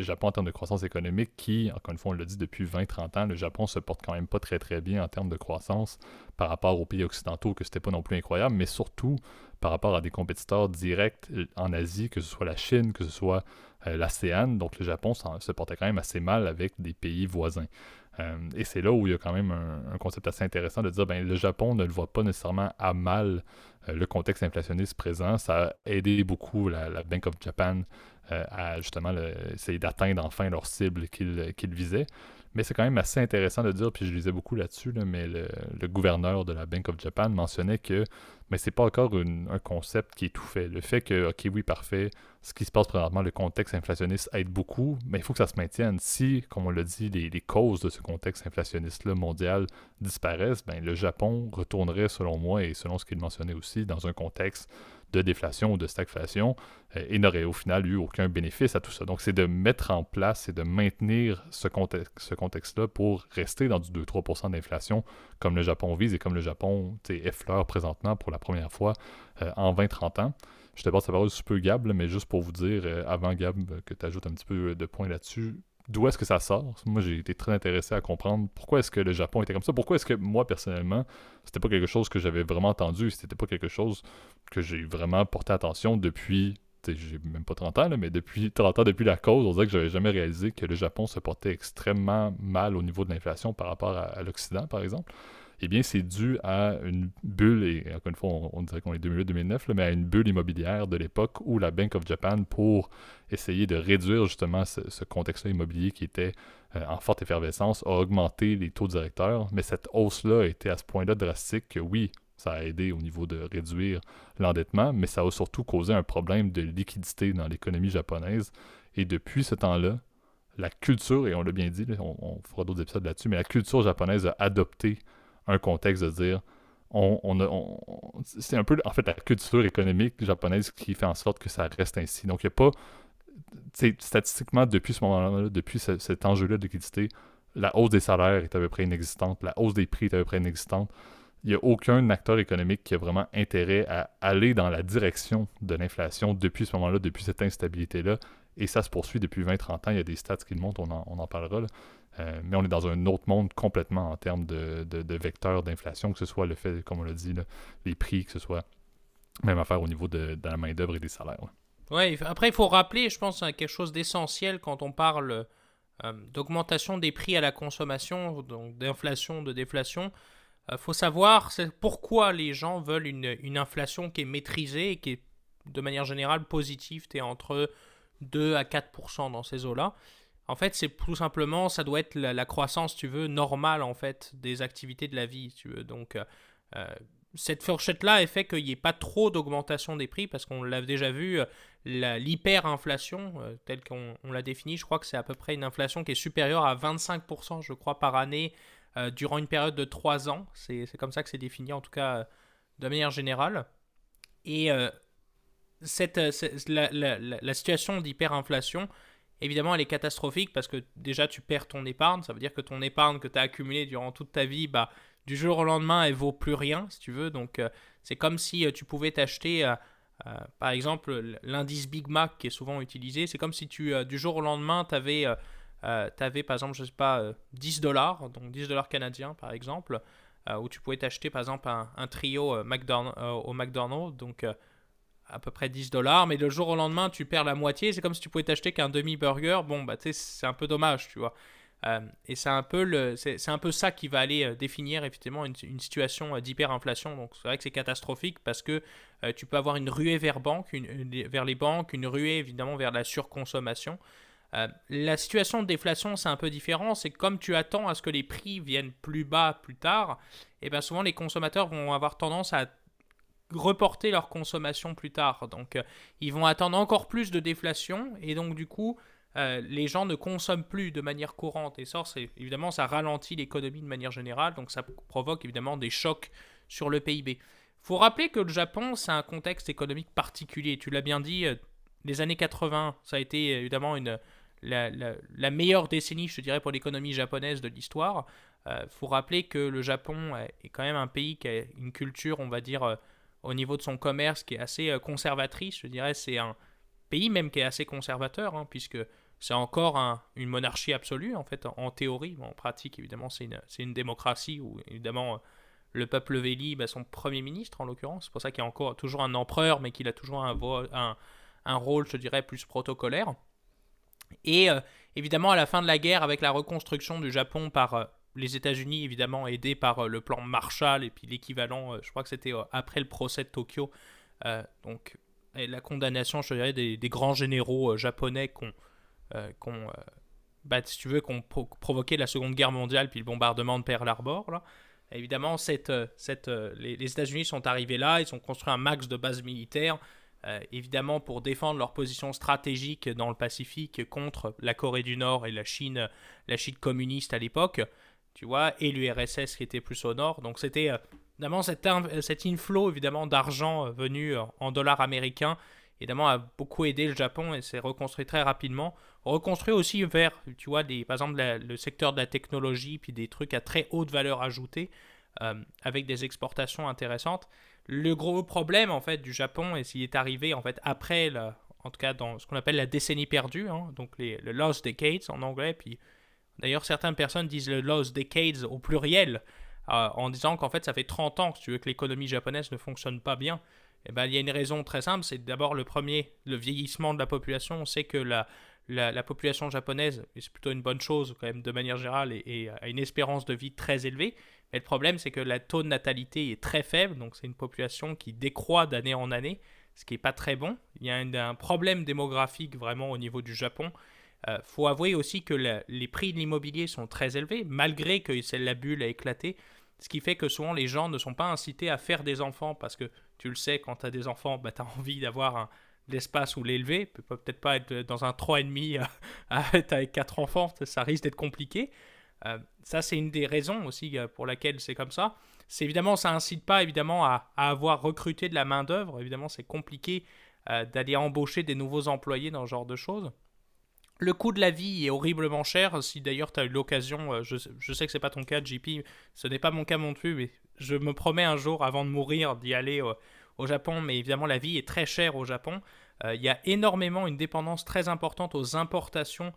Speaker 1: Japon en termes de croissance économique, qui, encore une fois, on l'a dit depuis 20-30 ans, le Japon se porte quand même pas très très bien en termes de croissance par rapport aux pays occidentaux, que c'était pas non plus incroyable, mais surtout par rapport à des compétiteurs directs euh, en Asie, que ce soit la Chine, que ce soit euh, l'ASEAN. Donc le Japon se portait quand même assez mal avec des pays voisins. Euh, et c'est là où il y a quand même un, concept assez intéressant de dire ben le Japon ne le voit pas nécessairement à mal le contexte inflationniste présent. Ça a aidé beaucoup la, Bank of Japan à justement essayer d'atteindre enfin leur cible qu'ils visaient. Mais c'est quand même assez intéressant de dire, puis je lisais beaucoup là-dessus, mais le, gouverneur de la Bank of Japan mentionnait que mais c'est pas encore un concept qui est tout fait. Le fait que, ok, oui, parfait, ce qui se passe présentement, le contexte inflationniste aide beaucoup, mais il faut que ça se maintienne. Si, comme on l'a dit, les, les, causes de ce contexte inflationniste-là mondial disparaissent, ben, le Japon retournerait, selon moi, et selon ce qu'il mentionnait aussi, dans un contexte de déflation ou de stagflation euh, et n'aurait au final eu aucun bénéfice à tout ça. Donc, c'est de mettre en place et de maintenir ce, contexte, contexte-là pour rester dans du 2-3% d'inflation comme le Japon vise et comme le Japon effleure présentement pour la première fois euh, en 20-30 ans. Je te passe la parole un peu Gab, mais juste pour vous dire, euh, avant Gab, que tu ajoutes un petit peu de points là-dessus, d'où est-ce que ça sort? Moi, j'ai été très intéressé à comprendre pourquoi est-ce que le Japon était comme ça. Pourquoi est-ce que moi, personnellement, c'était pas quelque chose que j'avais vraiment entendu. C'était pas quelque chose que j'ai vraiment porté attention depuis. J'ai même pas 30 ans, mais depuis 30 ans depuis la cause, on dirait que j'avais jamais réalisé que le Japon se portait extrêmement mal au niveau de l'inflation par rapport à l'Occident, par exemple eh bien, c'est dû à une bulle, et encore une fois, on, dirait qu'on est 2008-2009, mais à une bulle immobilière de l'époque où la Bank of Japan, pour essayer de réduire justement ce, contexte immobilier qui était euh, en forte effervescence, a augmenté les taux directeurs. Mais cette hausse-là était à ce point-là drastique que oui, ça a aidé au niveau de réduire l'endettement, mais ça a surtout causé un problème de liquidité dans l'économie japonaise. Et depuis ce temps-là, la culture, et on l'a bien dit, on, fera d'autres épisodes là-dessus, mais la culture japonaise a adopté un contexte de dire on, on, c'est un peu en fait la culture économique japonaise qui fait en sorte que ça reste ainsi. Donc il n'y a pas statistiquement depuis ce moment-là, depuis cet enjeu-là de liquidité, la hausse des salaires est à peu près inexistante, la hausse des prix est à peu près inexistante. Il n'y a aucun acteur économique qui a vraiment intérêt à aller dans la direction de l'inflation depuis ce moment-là, depuis cette instabilité-là. Et ça se poursuit depuis 20-30 ans. Il y a des stats qui le montrent, on en, parlera. Euh, mais on est dans un autre monde complètement en termes de, vecteurs d'inflation, que ce soit le fait, comme on l'a dit, les prix, que ce soit Même affaire au niveau de, la main-d'œuvre et des salaires.
Speaker 2: Ouais, après, il faut rappeler, je pense, quelque chose d'essentiel quand on parle euh, d'augmentation des prix à la consommation, donc d'inflation, de déflation. Il euh, faut savoir pourquoi les gens veulent une, une, inflation qui est maîtrisée et qui est de manière générale positive. Tu es entre 2 à 4% dans ces eaux-là. En fait, c'est tout simplement, ça doit être la, croissance, tu veux, normale en fait des activités de la vie, tu veux. Donc, euh, cette fourchette-là fait qu'il n'y ait pas trop d'augmentation des prix parce qu'on l'a déjà vu, euh, l'hyperinflation, euh, telle qu'on l'a définie, je crois que c'est à peu près une inflation qui est supérieure à 25%, je crois, par année euh, durant une période de 3 ans. C'est comme ça que c'est défini, en tout cas de manière générale. Et cette, la, la, situation d'hyperinflation, évidemment, elle est catastrophique parce que déjà, tu perds ton épargne. Ça veut dire que ton épargne que tu as accumulée durant toute ta vie, bah, du jour au lendemain, elle vaut plus rien, si tu veux. Donc, euh, c'est comme si euh, tu pouvais t'acheter, euh, par exemple, l'indice Big Mac qui est souvent utilisé. C'est comme si tu, du jour au lendemain, tu avais, avais, par exemple, je sais pas, 10 dollars, donc 10 dollars canadiens, par exemple, où tu pouvais t'acheter, par exemple, un, trio au McDonald's, donc à peu près 10 dollars, mais le jour au lendemain, tu perds la moitié. C'est comme si tu pouvais t'acheter qu'un demi-burger. Bon, bah, tu sais, c'est un peu dommage, tu vois. Euh, et c'est un, peu un peu ça qui va aller euh, définir effectivement une, situation euh, d'hyperinflation. Donc c'est vrai que c'est catastrophique parce que tu peux avoir une ruée vers, vers les banques, une ruée évidemment vers la surconsommation. La situation de déflation, c'est un peu différent. C'est comme tu attends à ce que les prix viennent plus bas plus tard, et bien souvent les consommateurs vont avoir tendance à reporter leur consommation plus tard. Donc ils vont attendre encore plus de déflation et donc du coup euh, les gens ne consomment plus de manière courante. Et ça, évidemment, ça ralentit l'économie de manière générale, donc ça provoque évidemment des chocs sur le PIB. Faut rappeler que le Japon, c'est un contexte économique particulier. Tu l'as bien dit, euh, les années 80, ça a été évidemment une, la, meilleure décennie, je dirais, pour l'économie japonaise de l'histoire. Il euh, faut rappeler que le Japon est quand même un pays qui a une culture, on va dire, au niveau de son commerce, qui est assez conservatrice. Je dirais, c'est un pays même qui est assez conservateur, hein, puisque c'est encore une monarchie absolue, en fait, en, théorie. en pratique, évidemment, c'est une, démocratie où, évidemment, le peuple véli, bah, son premier ministre, en l'occurrence. C'est pour ça qu'il y a encore toujours un empereur, mais qu'il a toujours un, rôle, je dirais, plus protocolaire. Et euh, évidemment, à la fin de la guerre, avec la reconstruction du Japon par euh, les États-Unis, évidemment, aidés par euh, le plan Marshall, et puis l'équivalent, je crois que c'était après le procès de Tokyo, donc la condamnation, je dirais, des, grands généraux japonais qu'on euh, bah, si tu veux, qu'on provoqué la Seconde Guerre mondiale puis le bombardement de Pearl Harbor. Là. Évidemment, cette, cette, les, États-Unis sont arrivés là, ils ont construit un max de bases militaires, évidemment pour défendre leur position stratégique dans le Pacifique contre la Corée du Nord et la Chine, la Chine communiste à l'époque, tu vois, et l'URSS qui était plus au nord. Donc c'était évidemment cet, inflow évidemment d'argent venu en dollars américains évidemment, a beaucoup aidé le Japon et s'est reconstruit très rapidement. Reconstruit aussi vers, tu vois, par exemple, le secteur de la technologie, puis des trucs à très haute valeur ajoutée, euh, avec des exportations intéressantes. Le gros problème, en fait, du Japon, et s'il est arrivé, en fait, après, en tout cas, dans ce qu'on appelle la décennie perdue, hein, donc les, le Lost Decades en anglais, puis d'ailleurs, certaines personnes disent le Lost Decades au pluriel, euh, en disant qu'en fait, ça fait 30 ans, si tu veux, que l'économie japonaise ne fonctionne pas bien. Eh ben, il y a une raison très simple, c'est d'abord le premier, le vieillissement de la population. On sait que la, la, population japonaise, et c'est plutôt une bonne chose quand même de manière générale, et, a une espérance de vie très élevée. Mais le problème, c'est que la taux de natalité est très faible, donc c'est une population qui décroît d'année en année, ce qui n'est pas très bon. Il y a un, problème démographique vraiment au niveau du Japon. Il euh, faut avouer aussi que les prix de l'immobilier sont très élevés, malgré que la bulle a éclaté. Ce qui fait que souvent les gens ne sont pas incités à faire des enfants parce que tu le sais, quand tu as des enfants, bah, tu as envie d'avoir un, l'espace où l'élever. peut peut-être pas être dans un 3,5 avec 4 enfants, ça risque d'être compliqué. Euh, ça, c'est une des raisons aussi euh, pour laquelle c'est comme ça. C'est évidemment, ça incite pas évidemment à, avoir recruté de la main-d'œuvre. Évidemment, c'est compliqué euh, d'aller embaucher des nouveaux employés dans ce genre de choses. Le coût de la vie est horriblement cher. Si d'ailleurs tu as eu l'occasion, euh, je, sais que c'est pas ton cas, JP, ce n'est pas mon cas non plus, mais je me promets un jour avant de mourir d'y aller au Japon. Mais évidemment, la vie est très chère au Japon. Euh, il y a énormément une dépendance très importante aux importations,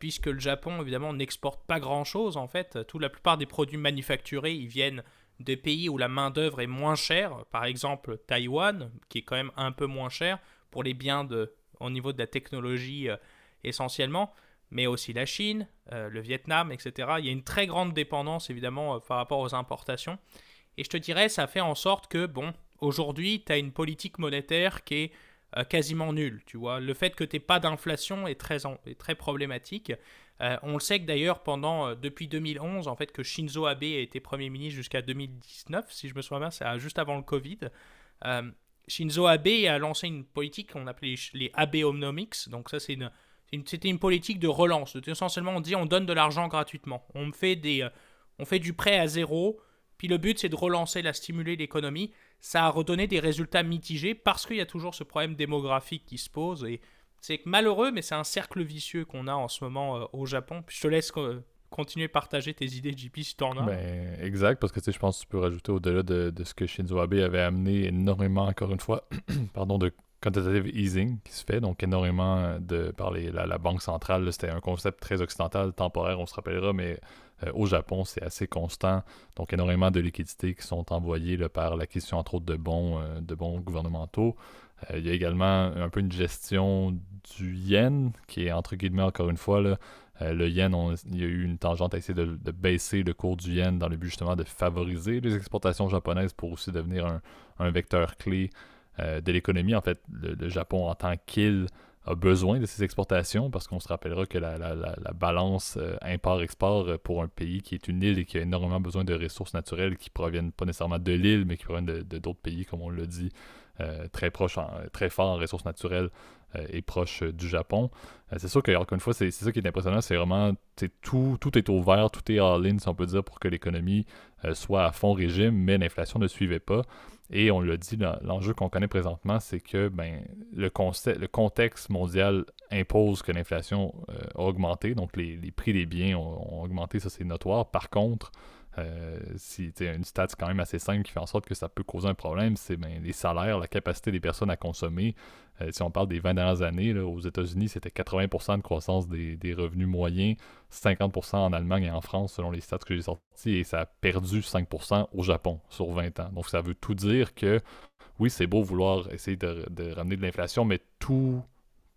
Speaker 2: puisque le Japon, évidemment, n'exporte pas grand chose en fait. Toute la plupart des produits manufacturés, ils viennent des pays où la main-d'œuvre est moins chère, par exemple Taïwan, qui est quand même un peu moins cher pour les biens de, au niveau de la technologie euh, essentiellement, mais aussi la Chine, euh, le Vietnam, etc. Il y a une très grande dépendance évidemment euh, par rapport aux importations. Et je te dirais, ça fait en sorte que, bon, aujourd'hui, tu as une politique monétaire qui est quasiment nulle. Tu vois, le fait que tu pas d'inflation est très, est très problématique. on le sait que d'ailleurs, pendant depuis 2011, en fait, que Shinzo Abe a été Premier ministre jusqu'à 2019, si je me souviens bien, c'est juste avant le Covid. Shinzo Abe a lancé une politique qu'on appelait les Abeonomics. Donc ça, c'est une, c'était une politique de relance. Essentiellement, on dit on donne de l'argent gratuitement. On fait, des, euh, on fait du prêt à zéro. Puis le but, c'est de relancer, la stimuler l'économie. Ça a redonné des résultats mitigés parce qu'il y a toujours ce problème démographique qui se pose. Et c'est malheureux, mais c'est un cercle vicieux qu'on a en ce moment euh, au Japon. je te laisse euh, continuer à partager tes idées, JP, si tu en as.
Speaker 1: Ben, exact, parce que je pense que tu peux rajouter au-delà de, ce que Shinzo Abe avait amené énormément, encore une fois, pardon, de quantitative easing qui se fait, donc énormément de par la, Banque centrale. C'était un concept très occidental, temporaire, on se rappellera, mais euh, au Japon, c'est assez constant. Donc énormément de liquidités qui sont envoyées là, par l'acquisition, entre autres, de bons, euh, de bons gouvernementaux. Euh, il y a également un peu une gestion du yen, qui est entre guillemets, encore une fois, là, le yen, il y a eu une tangente à essayer de, baisser le cours du yen dans le but justement de favoriser les exportations japonaises pour aussi devenir un, vecteur clé de l'économie. En fait, le, Japon en tant qu'il a besoin de ces exportations parce qu'on se rappellera que la, balance euh, import-export euh, pour un pays qui est une île et qui a énormément besoin de ressources naturelles qui proviennent pas nécessairement de l'île mais qui proviennent de d'autres pays, comme on l'a dit, très proche, très fort en ressources naturelles et proche du Japon. c'est sûr que, encore une fois, c'est ça qui est impressionnant, c'est vraiment tout, tout est ouvert, tout est all-in, si on peut dire, pour que l'économie soit à fond régime, mais l'inflation ne suivait pas. Et on l'a dit, l'enjeu qu'on connaît présentement, c'est que ben, le, contexte mondial impose que l'inflation euh, a augmenté, donc les, prix des biens ont, augmenté, ça c'est notoire. Par contre, euh, si une stat quand même assez simple qui fait en sorte que ça peut causer un problème, c'est ben, les salaires, la capacité des personnes à consommer. Euh, si on parle des 20 dernières années, aux États-Unis, c'était 80% de croissance des, revenus moyens, 50% en Allemagne et en France, selon les stats que j'ai sortis, et ça a perdu 5% au Japon sur 20 ans. Donc ça veut tout dire que oui, c'est beau vouloir essayer de, de ramener de l'inflation, mais tout,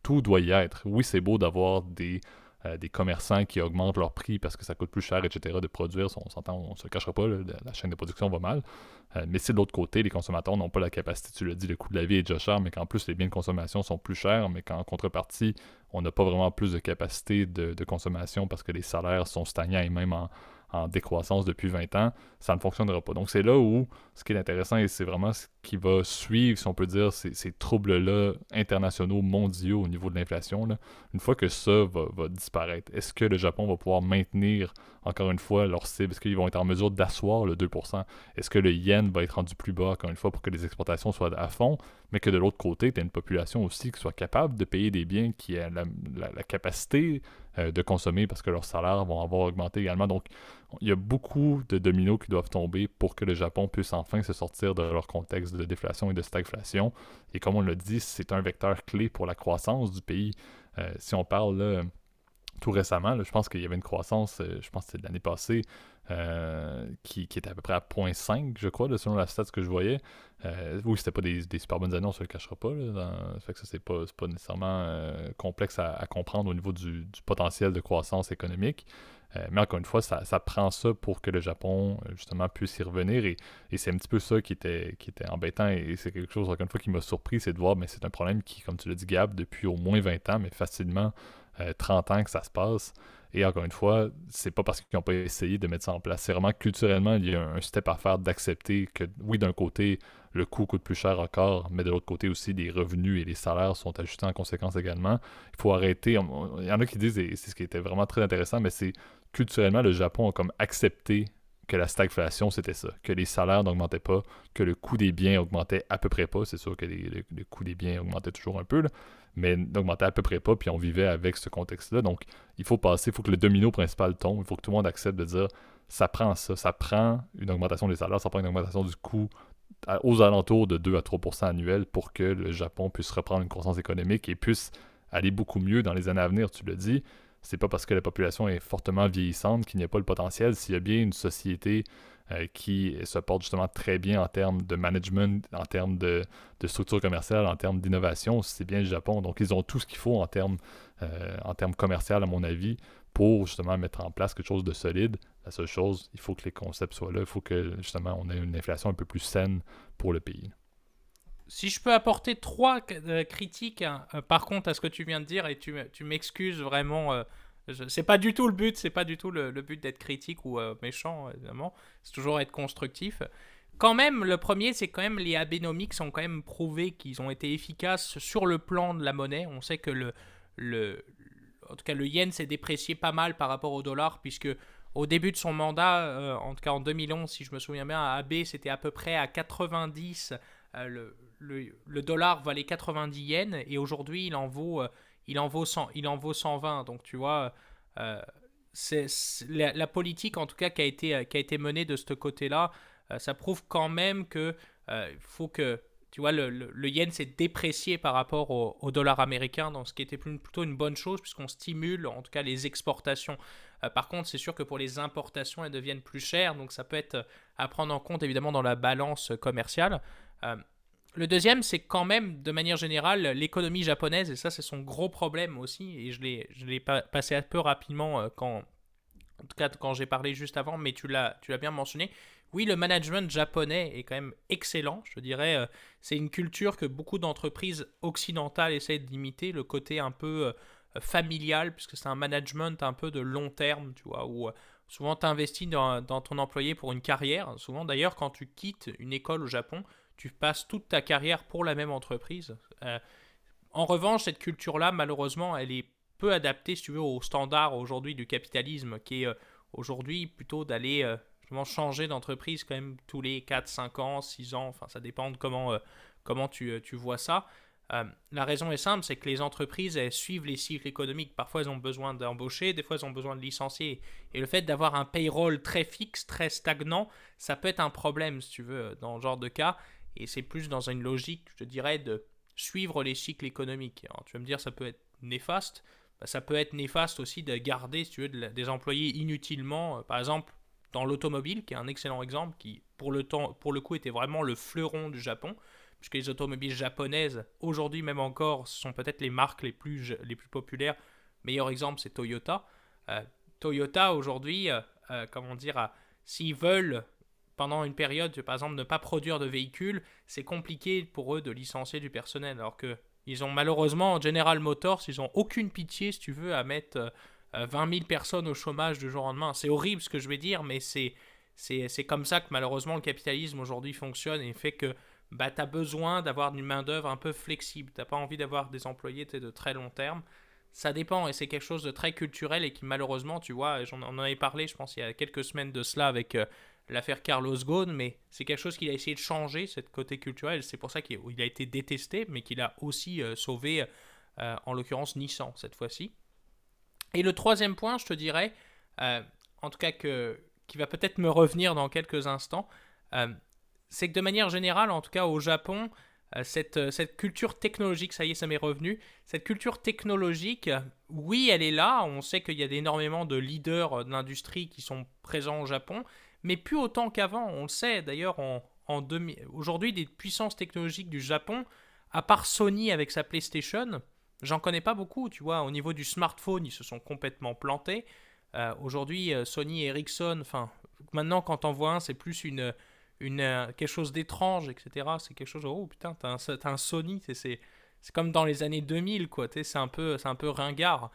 Speaker 1: tout doit y être. Oui, c'est beau d'avoir des euh, des commerçants qui augmentent leur prix parce que ça coûte plus cher, etc., de produire. On s'entend, on se cachera pas, la chaîne de production va mal. Euh, mais si de l'autre côté, les consommateurs n'ont pas la capacité, tu l'as dit, le coût de la vie est déjà cher, mais qu'en plus les biens de consommation sont plus chers, mais qu'en contrepartie, on n'a pas vraiment plus de capacité de, de, consommation parce que les salaires sont stagnants et même en, en décroissance depuis 20 ans, ça ne fonctionnera pas. Donc c'est là où ce qui est intéressant et c'est vraiment ce qui va suivre, si on peut dire, ces, troubles-là internationaux, mondiaux au niveau de l'inflation. Une fois que ça va, disparaître, est-ce que le Japon va pouvoir maintenir encore une fois leur cible? Est-ce qu'ils vont être en mesure d'asseoir le 2%? Est-ce que le yen va être rendu plus bas encore une fois pour que les exportations soient à fond, mais que de l'autre côté, tu as une population aussi qui soit capable de payer des biens qui a la, la capacité euh, de consommer parce que leurs salaires vont avoir augmenté également? Donc, il y a beaucoup de dominos qui doivent tomber pour que le Japon puisse enfin se sortir de leur contexte de déflation et de stagflation. Et comme on l'a dit, c'est un vecteur clé pour la croissance du pays. Euh, si on parle là, tout récemment, je pense qu'il y avait une croissance, euh, je pense que c'est de l'année passée, euh, qui, était à peu près à 0.5, je crois, selon la stat que je voyais. Euh, oui, c'était pas des, super bonnes années, on se le cachera pas. Là, fait que ça, c'est pas, pas nécessairement complexe à, comprendre au niveau du, potentiel de croissance économique. mais encore une fois, ça, prend ça pour que le Japon, justement, puisse y revenir. Et, c'est un petit peu ça qui était, qui était embêtant. Et, c'est quelque chose, encore une fois, qui m'a surpris, c'est de voir, mais c'est un problème qui, comme tu l'as dit, Gab, depuis au moins 20 ans, mais facilement 30 ans que ça se passe. Et encore une fois, c'est pas parce qu'ils n'ont pas essayé de mettre ça en place. C'est vraiment culturellement, il y a un step à faire d'accepter que, oui, d'un côté, le coût coûte plus cher encore, mais de l'autre côté aussi, les revenus et les salaires sont ajustés en conséquence également. Il faut arrêter. Il y en a qui disent, et c'est ce qui était vraiment très intéressant, mais c'est culturellement, le Japon a comme accepté que la stagflation, c'était ça, que les salaires n'augmentaient pas, que le coût des biens augmentait à peu près pas. C'est sûr que le, coût des biens augmentait toujours un peu, mais n'augmentait à peu près pas, puis on vivait avec ce contexte-là. Donc, il faut passer, il faut que le domino principal tombe, il faut que tout le monde accepte de dire ça prend ça, ça prend une augmentation des salaires, ça prend une augmentation du coût aux alentours de 2 à 3% annuels pour que le Japon puisse reprendre une croissance économique et puisse aller beaucoup mieux dans les années à venir, tu le dis c'est pas parce que la population est fortement vieillissante qu'il n'y a pas le potentiel. S'il y a bien une société euh, qui se porte justement très bien en termes de management, en termes de, structure commerciale, en termes d'innovation. C'est bien le Japon. Donc, ils ont tout ce qu'il faut en termes, euh, en termes à mon avis, pour justement mettre en place quelque chose de solide. La seule chose, il faut que les concepts soient là. Il faut que justement on ait une inflation un peu plus saine pour le pays.
Speaker 2: Si je peux apporter trois euh, critiques, hein, par contre, à ce que tu viens de dire, et tu, m'excuses vraiment c'est pas du tout le but, c'est pas du tout le, but d'être critique ou euh, méchant, évidemment. C'est toujours être constructif. Quand même, le premier, c'est quand même les Abenomics ont quand même prouvé qu'ils ont été efficaces sur le plan de la monnaie. On sait que le, en tout cas, le yen s'est déprécié pas mal par rapport au dollar, puisque au début de son mandat, euh, en tout cas en 2011, si je me souviens bien, à AB, c'était à peu près à 90. Euh, le, le, dollar valait 90 yens, et aujourd'hui, il en vaut il en vaut, 100, il en vaut 120. Donc tu vois, euh, c'est la, politique en tout cas qui a été, qui a été menée de ce côté-là, euh, ça prouve quand même que euh, faut que tu vois, le, le, yen s'est déprécié par rapport au, dollar américain, donc ce qui était plutôt une bonne chose puisqu'on stimule en tout cas les exportations. par contre, c'est sûr que pour les importations, elles deviennent plus chères, donc ça peut être à prendre en compte évidemment dans la balance commerciale. Le deuxième, c'est quand même, de manière générale, l'économie japonaise, et ça, c'est son gros problème aussi, et je l'ai passé un peu rapidement euh, quand, en tout cas, quand j'ai parlé juste avant, mais tu l'as bien mentionné. Oui, le management japonais est quand même excellent, je dirais. Euh, c'est une culture que beaucoup d'entreprises occidentales essaient d'imiter, le côté un peu euh, familial, puisque c'est un management un peu de long terme, tu vois, où souvent tu investis dans ton employé pour une carrière. Souvent, d'ailleurs, quand tu quittes une école au Japon, tu passes toute ta carrière pour la même entreprise. Euh, en revanche, cette culture-là, malheureusement, elle est peu adaptée, si tu veux, aux standards aujourd'hui du capitalisme, qui est euh, aujourd'hui plutôt d'aller euh, changer d'entreprise quand même tous les 4, 5 ans, 6 ans, enfin ça dépend de comment, comment tu, tu, vois ça. la raison est simple, c'est que les entreprises, elles suivent les cycles économiques. Parfois, elles ont besoin d'embaucher, des fois, elles ont besoin de licencier. Et le fait d'avoir un payroll très fixe, très stagnant, ça peut être un problème, si tu veux, dans ce genre de cas. Et c'est plus dans une logique, je dirais, de suivre les cycles économiques. Tu vas me dire, ça peut être néfaste. Bah, ça peut être néfaste aussi de garder, si tu veux, des employés inutilement. Euh, par exemple, dans l'automobile, qui est un excellent exemple, qui pour le, temps, pour le coup était vraiment le fleuron du Japon, puisque les automobiles japonaises, aujourd'hui même encore, sont peut-être les marques les plus, les plus populaires. Meilleur exemple, c'est Toyota. Euh, Toyota, aujourd'hui, euh, comment dire, s'ils veulent pendant une période, par exemple, ne pas produire de véhicules, c'est compliqué pour eux de licencier du personnel. Alors que ils ont malheureusement, General Motors, ils ont aucune pitié, si tu veux, à mettre 20 euh, 000 personnes au chômage du jour au lendemain. C'est horrible ce que je vais dire, mais c'est, comme ça que malheureusement le capitalisme aujourd'hui fonctionne et fait que bah, tu as besoin d'avoir une main-d'œuvre un peu flexible. Tu pas envie d'avoir des employés de très long terme. Ça dépend et c'est quelque chose de très culturel et qui malheureusement, tu vois, j'en, en avait parlé, je pense, il y a quelques semaines de cela avec euh, l'affaire Carlos Ghosn, mais c'est quelque chose qu'il a essayé de changer, cette côté culturel. C'est pour ça qu'il a été détesté, mais qu'il a aussi euh, sauvé, euh, en l'occurrence, Nissan cette fois-ci. Et le troisième point, je te dirais, euh, en tout cas que, qui va peut-être me revenir dans quelques instants, c'est que de manière générale, en tout cas au Japon, cette, cette, culture technologique, ça y est, ça m'est revenu, cette culture technologique, oui, elle est là, on sait qu'il y a énormément de leaders de l'industrie qui sont présents au Japon, mais plus autant qu'avant. On le sait d'ailleurs, en, aujourd'hui, des puissances technologiques du Japon, à part Sony avec sa PlayStation, j'en connais pas beaucoup, tu vois. Au niveau du smartphone, ils se sont complètement plantés. Euh, aujourd'hui, euh, Sony et Ericsson, enfin, maintenant, quand on voit un, c'est plus une, euh, quelque chose d'étrange, etc. C'est quelque chose, oh putain, t'as un, Sony, c'est comme dans les années 2000, quoi. C'est un, peu, un peu ringard.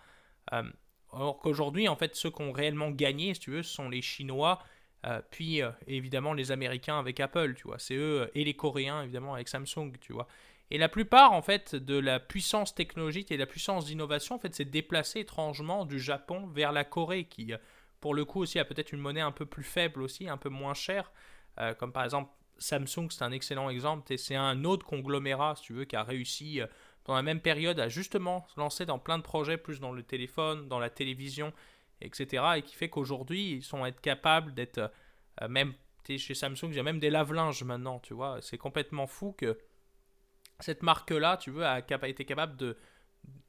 Speaker 2: alors qu'aujourd'hui, en fait, ceux qui ont réellement gagné, si tu veux, ce sont les Chinois euh, puis euh, évidemment les Américains avec Apple, tu vois, c'est eux, euh, et les Coréens évidemment avec Samsung, tu vois. Et la plupart en fait de la puissance technologique et de la puissance d'innovation en fait s'est déplacée étrangement du Japon vers la Corée qui pour le coup aussi a peut-être une monnaie un peu plus faible aussi, un peu moins chère, comme par exemple Samsung c'est un excellent exemple et c'est un autre conglomérat si tu veux qui a réussi pendant la même période à justement se lancer dans plein de projets plus dans le téléphone, dans la télévision etc. Et qui fait qu'aujourd'hui, ils sont être capables d'être, euh, même chez Samsung, il y a même des lave-linges maintenant, tu vois. C'est complètement fou que cette marque-là, tu veux, a, été capable de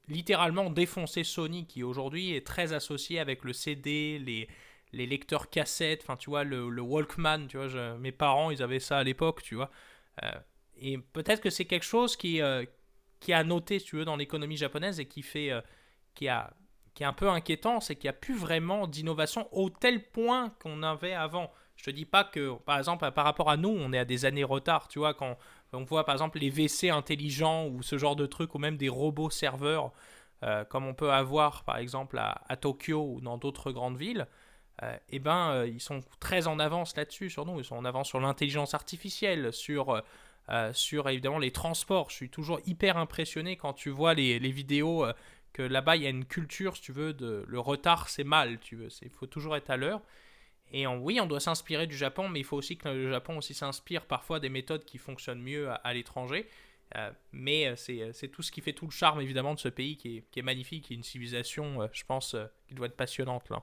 Speaker 2: littéralement défoncer Sony, qui aujourd'hui est très associé avec le CD, les, les lecteurs cassettes, enfin tu vois, le, Walkman, tu vois, mes parents ils avaient ça à l'époque, tu vois. et peut-être que c'est quelque chose qui, qui a noté, tu veux, dans l'économie japonaise et qui fait, qui a qui est un peu inquiétant, c'est qu'il n'y a plus vraiment d'innovation au tel point qu'on avait avant. Je te dis pas que, par exemple, par rapport à nous, on est à des années retard, tu vois, quand on voit par exemple les WC intelligents ou ce genre de trucs, ou même des robots serveurs, euh, comme on peut avoir par exemple à, Tokyo ou dans d'autres grandes villes, euh, eh ben, euh, ils sont très en avance là-dessus sur nous. Ils sont en avance sur l'intelligence artificielle, sur, sur évidemment les transports. Je suis toujours hyper impressionné quand tu vois les vidéos là-bas, il y a une culture, si tu veux, de le retard, c'est mal, tu veux. Il faut toujours être à l'heure. Et oui, on doit s'inspirer du Japon, mais il faut aussi que le Japon aussi s'inspire parfois des méthodes qui fonctionnent mieux à, l'étranger. Euh, mais euh, euh, c'est tout ce qui fait tout le charme, évidemment, de ce pays qui est, qui est magnifique, qui est une civilisation, je pense, qui doit être passionnante, là.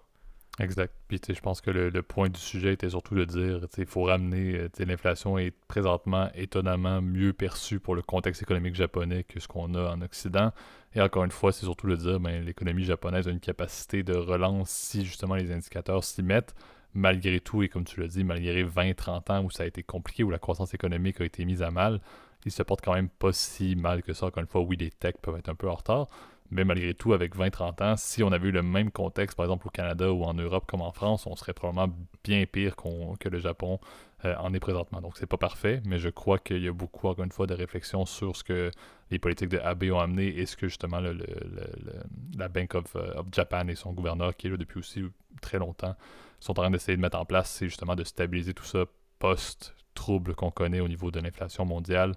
Speaker 1: Exact. Puis je pense que le, point du sujet était surtout de dire il faut ramener, l'inflation est présentement étonnamment mieux perçue pour le contexte économique japonais que ce qu'on a en Occident. Et encore une fois, c'est surtout de dire ben, l'économie japonaise a une capacité de relance si justement les indicateurs s'y mettent malgré tout, et comme tu l'as dit, malgré 20-30 ans où ça a été compliqué, où la croissance économique a été mise à mal, il se porte quand même pas si mal que ça. Encore une fois, oui, les techs peuvent être un peu en retard, mais malgré tout, avec 20-30 ans, si on avait eu le même contexte, par exemple au Canada ou en Europe comme en France, on serait probablement bien pire que le Japon euh, en est présentement. Donc c'est pas parfait, mais je crois qu'il y a beaucoup, encore une fois, de réflexions sur ce que les politiques de Abe ont amené et ce que justement la Bank of, euh, of, Japan et son gouverneur, qui est là depuis aussi très longtemps, sont en train d'essayer de mettre en place, c'est justement de stabiliser tout ça post-trouble qu'on connaît au niveau de l'inflation mondiale.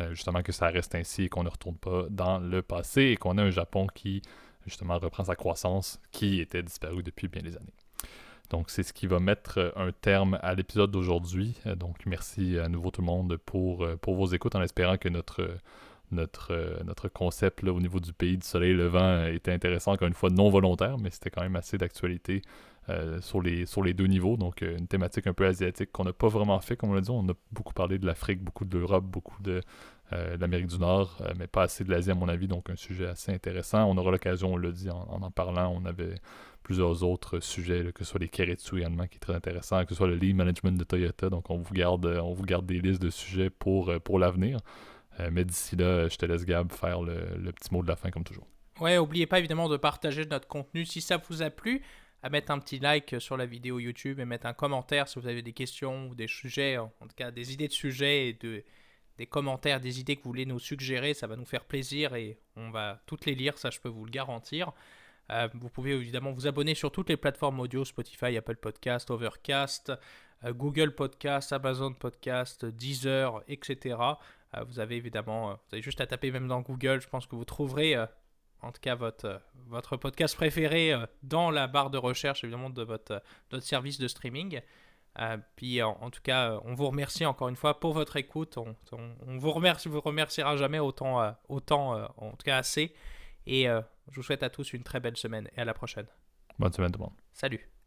Speaker 1: Euh, justement que ça reste ainsi et qu'on ne retourne pas dans le passé et qu'on a un Japon qui justement reprend sa croissance qui était disparu depuis bien des années. Donc c'est ce qui va mettre euh, un terme à l'épisode d'aujourd'hui. Euh, donc merci à nouveau tout le monde pour, pour vos écoutes en espérant que notre notre, notre concept au niveau du pays du soleil levant était intéressant, encore une fois non volontaire, mais c'était quand même assez d'actualité euh, sur, les, sur les deux niveaux. Donc, euh, une thématique un peu asiatique qu'on n'a pas vraiment fait, comme on l'a dit. On a beaucoup parlé de l'Afrique, beaucoup de l'Europe, beaucoup de, euh, l'Amérique du Nord, mais pas assez de l'Asie, à mon avis. Donc, un sujet assez intéressant. On aura l'occasion, on l'a dit en, en, parlant, on avait plusieurs autres sujets, que ce soit les Keretsu également, qui est très intéressant, que ce soit le lead management de Toyota. Donc, on vous garde, on vous garde des listes de sujets pour, pour l'avenir. mais d'ici là, je te laisse, Gab, faire le, le petit mot de la fin, comme toujours.
Speaker 2: Ouais, n'oubliez pas évidemment de partager notre contenu si ça vous a plu à mettre un petit like sur la vidéo YouTube et mettre un commentaire si vous avez des questions ou des sujets, en tout cas des idées de sujets et de, des commentaires, des idées que vous voulez nous suggérer. Ça va nous faire plaisir et on va toutes les lire, ça je peux vous le garantir. Euh, vous pouvez évidemment vous abonner sur toutes les plateformes audio, Spotify, Apple Podcast, Overcast, euh, Google Podcast, Amazon Podcast, Deezer, etc. Euh, vous avez évidemment, vous avez juste à taper même dans Google, je pense que vous trouverez en tout cas votre, euh, votre podcast préféré euh, dans la barre de recherche évidemment de votre, euh, votre service de streaming. puis en, tout cas, on vous remercie encore une fois pour votre écoute. On, on, vous remercie, vous remerciera jamais autant, autant en tout cas assez. Et je vous souhaite à tous une très belle semaine et à la prochaine.
Speaker 1: Bonne semaine tout le monde.
Speaker 2: Salut.